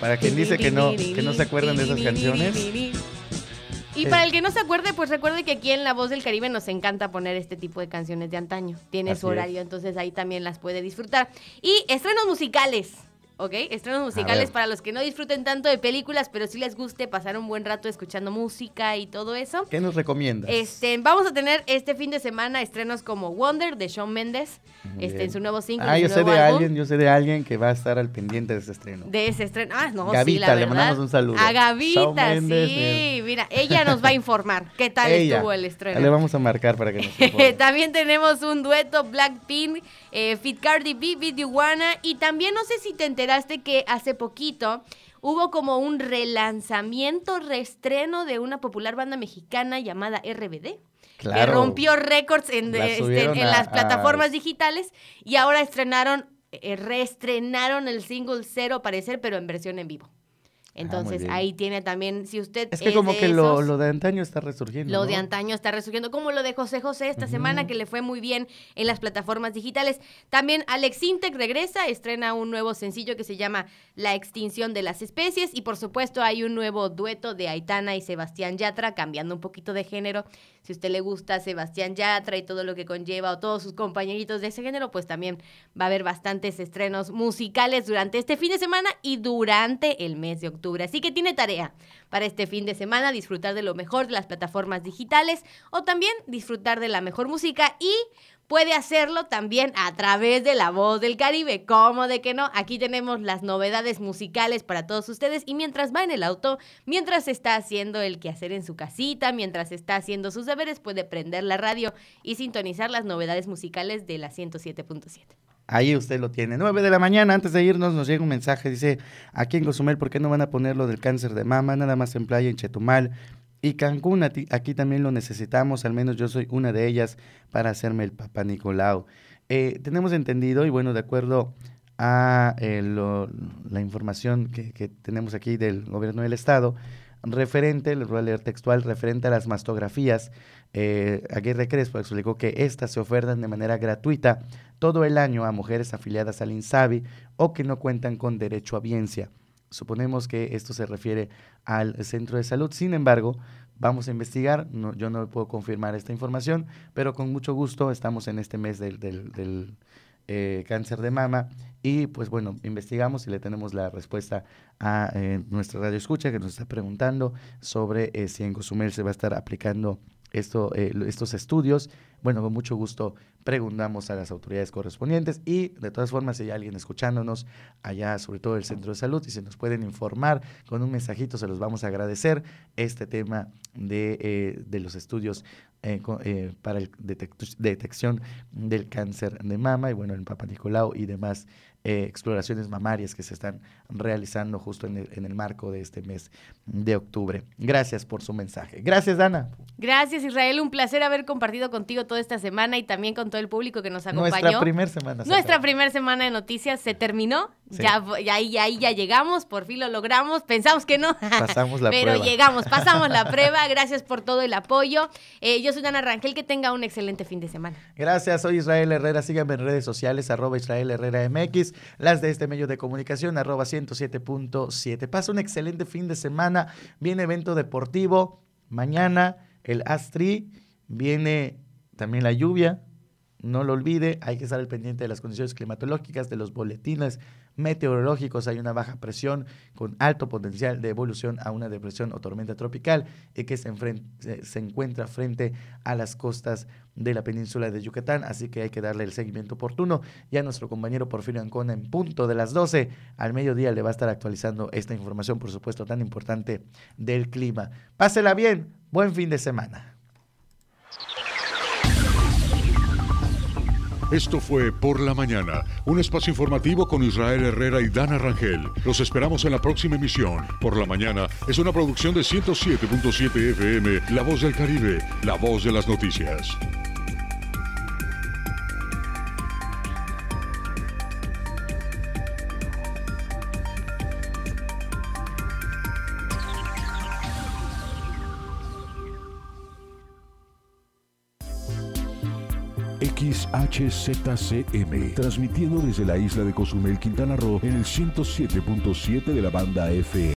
Para quien dice que no, que no se acuerdan de esas canciones. Y Sí. para el que no se acuerde, pues recuerde que aquí en La Voz del Caribe nos encanta poner este tipo de canciones de antaño. Tiene Así su horario, es. entonces ahí también las puede disfrutar. Y estrenos musicales. ¿Ok? Estrenos musicales para los que no disfruten tanto de películas, pero sí les guste pasar un buen rato escuchando música y todo eso. ¿Qué nos recomiendas? Este, vamos a tener este fin de semana estrenos como Wonder de Shawn Mendes, este, en su nuevo single. Ah, yo sé de álbum. alguien, yo sé de alguien que va a estar al pendiente de ese estreno. De ese estreno. Ah, no, sí, Gavita, la le mandamos un saludo. A Gavita, Mendes, sí. Mira, ella nos va a informar qué tal Ella. estuvo el estreno. Le vamos a marcar para que nos informe. también tenemos un dueto Blackpink, eh, Fit Cardi B, Wanna. Y también no sé si te enteraste que hace poquito hubo como un relanzamiento, reestreno de una popular banda mexicana llamada RBD. Que rompió récords en, La este, en a- las a- plataformas digitales y ahora estrenaron, eh, reestrenaron el single Cero Parecer, pero en versión en vivo. Entonces bien. ahí tiene también, si usted Es que como de que lo, esos- lo de antaño está resurgiendo. lo ¿no? de antaño está resurgiendo, como lo de José José esta semana, que le fue muy bien en las plataformas digitales. También Alex Intec regresa, estrena un nuevo sencillo que se llama La extinción de las especies. Y por supuesto, hay un nuevo dueto de Aitana y Sebastián Yatra, cambiando un poquito de género. Si usted le gusta Sebastián Yatra y todo lo que conlleva, o todos sus compañeritos de ese género, pues también va a haber bastantes estrenos musicales durante este fin de semana y durante el mes de octubre. Así que tiene tarea para este fin de semana, disfrutar de lo mejor de las plataformas digitales o también disfrutar de la mejor música y puede hacerlo también a través de la voz del Caribe. ¿Cómo de que no? Aquí tenemos las novedades musicales para todos ustedes y mientras va en el auto, mientras está haciendo el quehacer en su casita, mientras está haciendo sus deberes, puede prender la radio y sintonizar las novedades musicales de la 107.7. Ahí usted lo tiene. 9 de la mañana, antes de irnos, nos llega un mensaje. Dice, aquí en Cozumel, ¿por qué no van a poner lo del cáncer de mama? Nada más en playa, en Chetumal. Y Cancún, aquí también lo necesitamos. Al menos yo soy una de ellas para hacerme el Papá Nicolau. Eh, tenemos entendido, y bueno, de acuerdo a eh, lo- la información que tenemos aquí del gobierno del Estado, referente, les voy a leer textual, referente a las mastografías, eh, Aguirre Crespo explicó que estas se ofertan de manera gratuita todo el año a mujeres afiliadas al INSABI o que no cuentan con derecho a biencia. Suponemos que esto se refiere al centro de salud. Sin embargo, vamos a investigar. Yo no puedo confirmar esta información, pero con mucho gusto estamos en este mes del- del, eh, cáncer de mama. Y pues bueno, investigamos y le tenemos la respuesta a eh, nuestra radio escucha que nos está preguntando sobre eh, si en Cozumel se va a estar aplicando esto, eh, estos estudios. Bueno, con mucho gusto preguntamos a las autoridades correspondientes y de todas formas si hay alguien escuchándonos allá, sobre todo el centro de salud, y se nos pueden informar con un mensajito, se los vamos a agradecer este tema de, eh, de los estudios eh, eh, para la detección del cáncer de mama y bueno, el Papa Nicolau y demás eh, exploraciones mamarias que se están realizando justo en el, en el marco de este mes de octubre. Gracias por su mensaje. Gracias, Dana. Gracias Israel, un placer haber compartido contigo toda esta semana y también con todo el público que nos acompañó. Nuestra primer semana. se Nuestra primera semana de noticias se terminó. Sí. Ya, ya, ya llegamos, por fin lo logramos. Pensamos que no. Pasamos la Pero prueba. llegamos, pasamos la prueba. Gracias por todo el apoyo. Eh, yo soy Dana Rangel, que tenga un excelente fin de semana. Gracias, soy Israel Herrera. Síganme en redes sociales, arroba Israel Herrera MX, las de este medio de comunicación, arroba 107.7. Pasa un excelente fin de semana. Viene evento deportivo. Mañana el Astri. Viene también la lluvia. no lo olvide, hay que estar al pendiente de las condiciones climatológicas, de los boletines meteorológicos. Hay una baja presión con alto potencial de evolución a una depresión o tormenta tropical y que se, se encuentra frente a las costas de la península de Yucatán, así que hay que darle el seguimiento oportuno. Ya nuestro compañero Porfirio Ancona en punto de las 12 al mediodía le va a estar actualizando esta información, por supuesto, tan importante del clima. Pásela bien, buen fin de semana. Esto fue Por la Mañana, un espacio informativo con Israel Herrera y Dana Rangel. Los esperamos en la próxima emisión. Por la Mañana es una producción de 107.7 FM, La Voz del Caribe, la voz de las noticias. XHZCM, transmitiendo desde la isla de Cozumel, Quintana Roo, en el 107.7 de la banda F.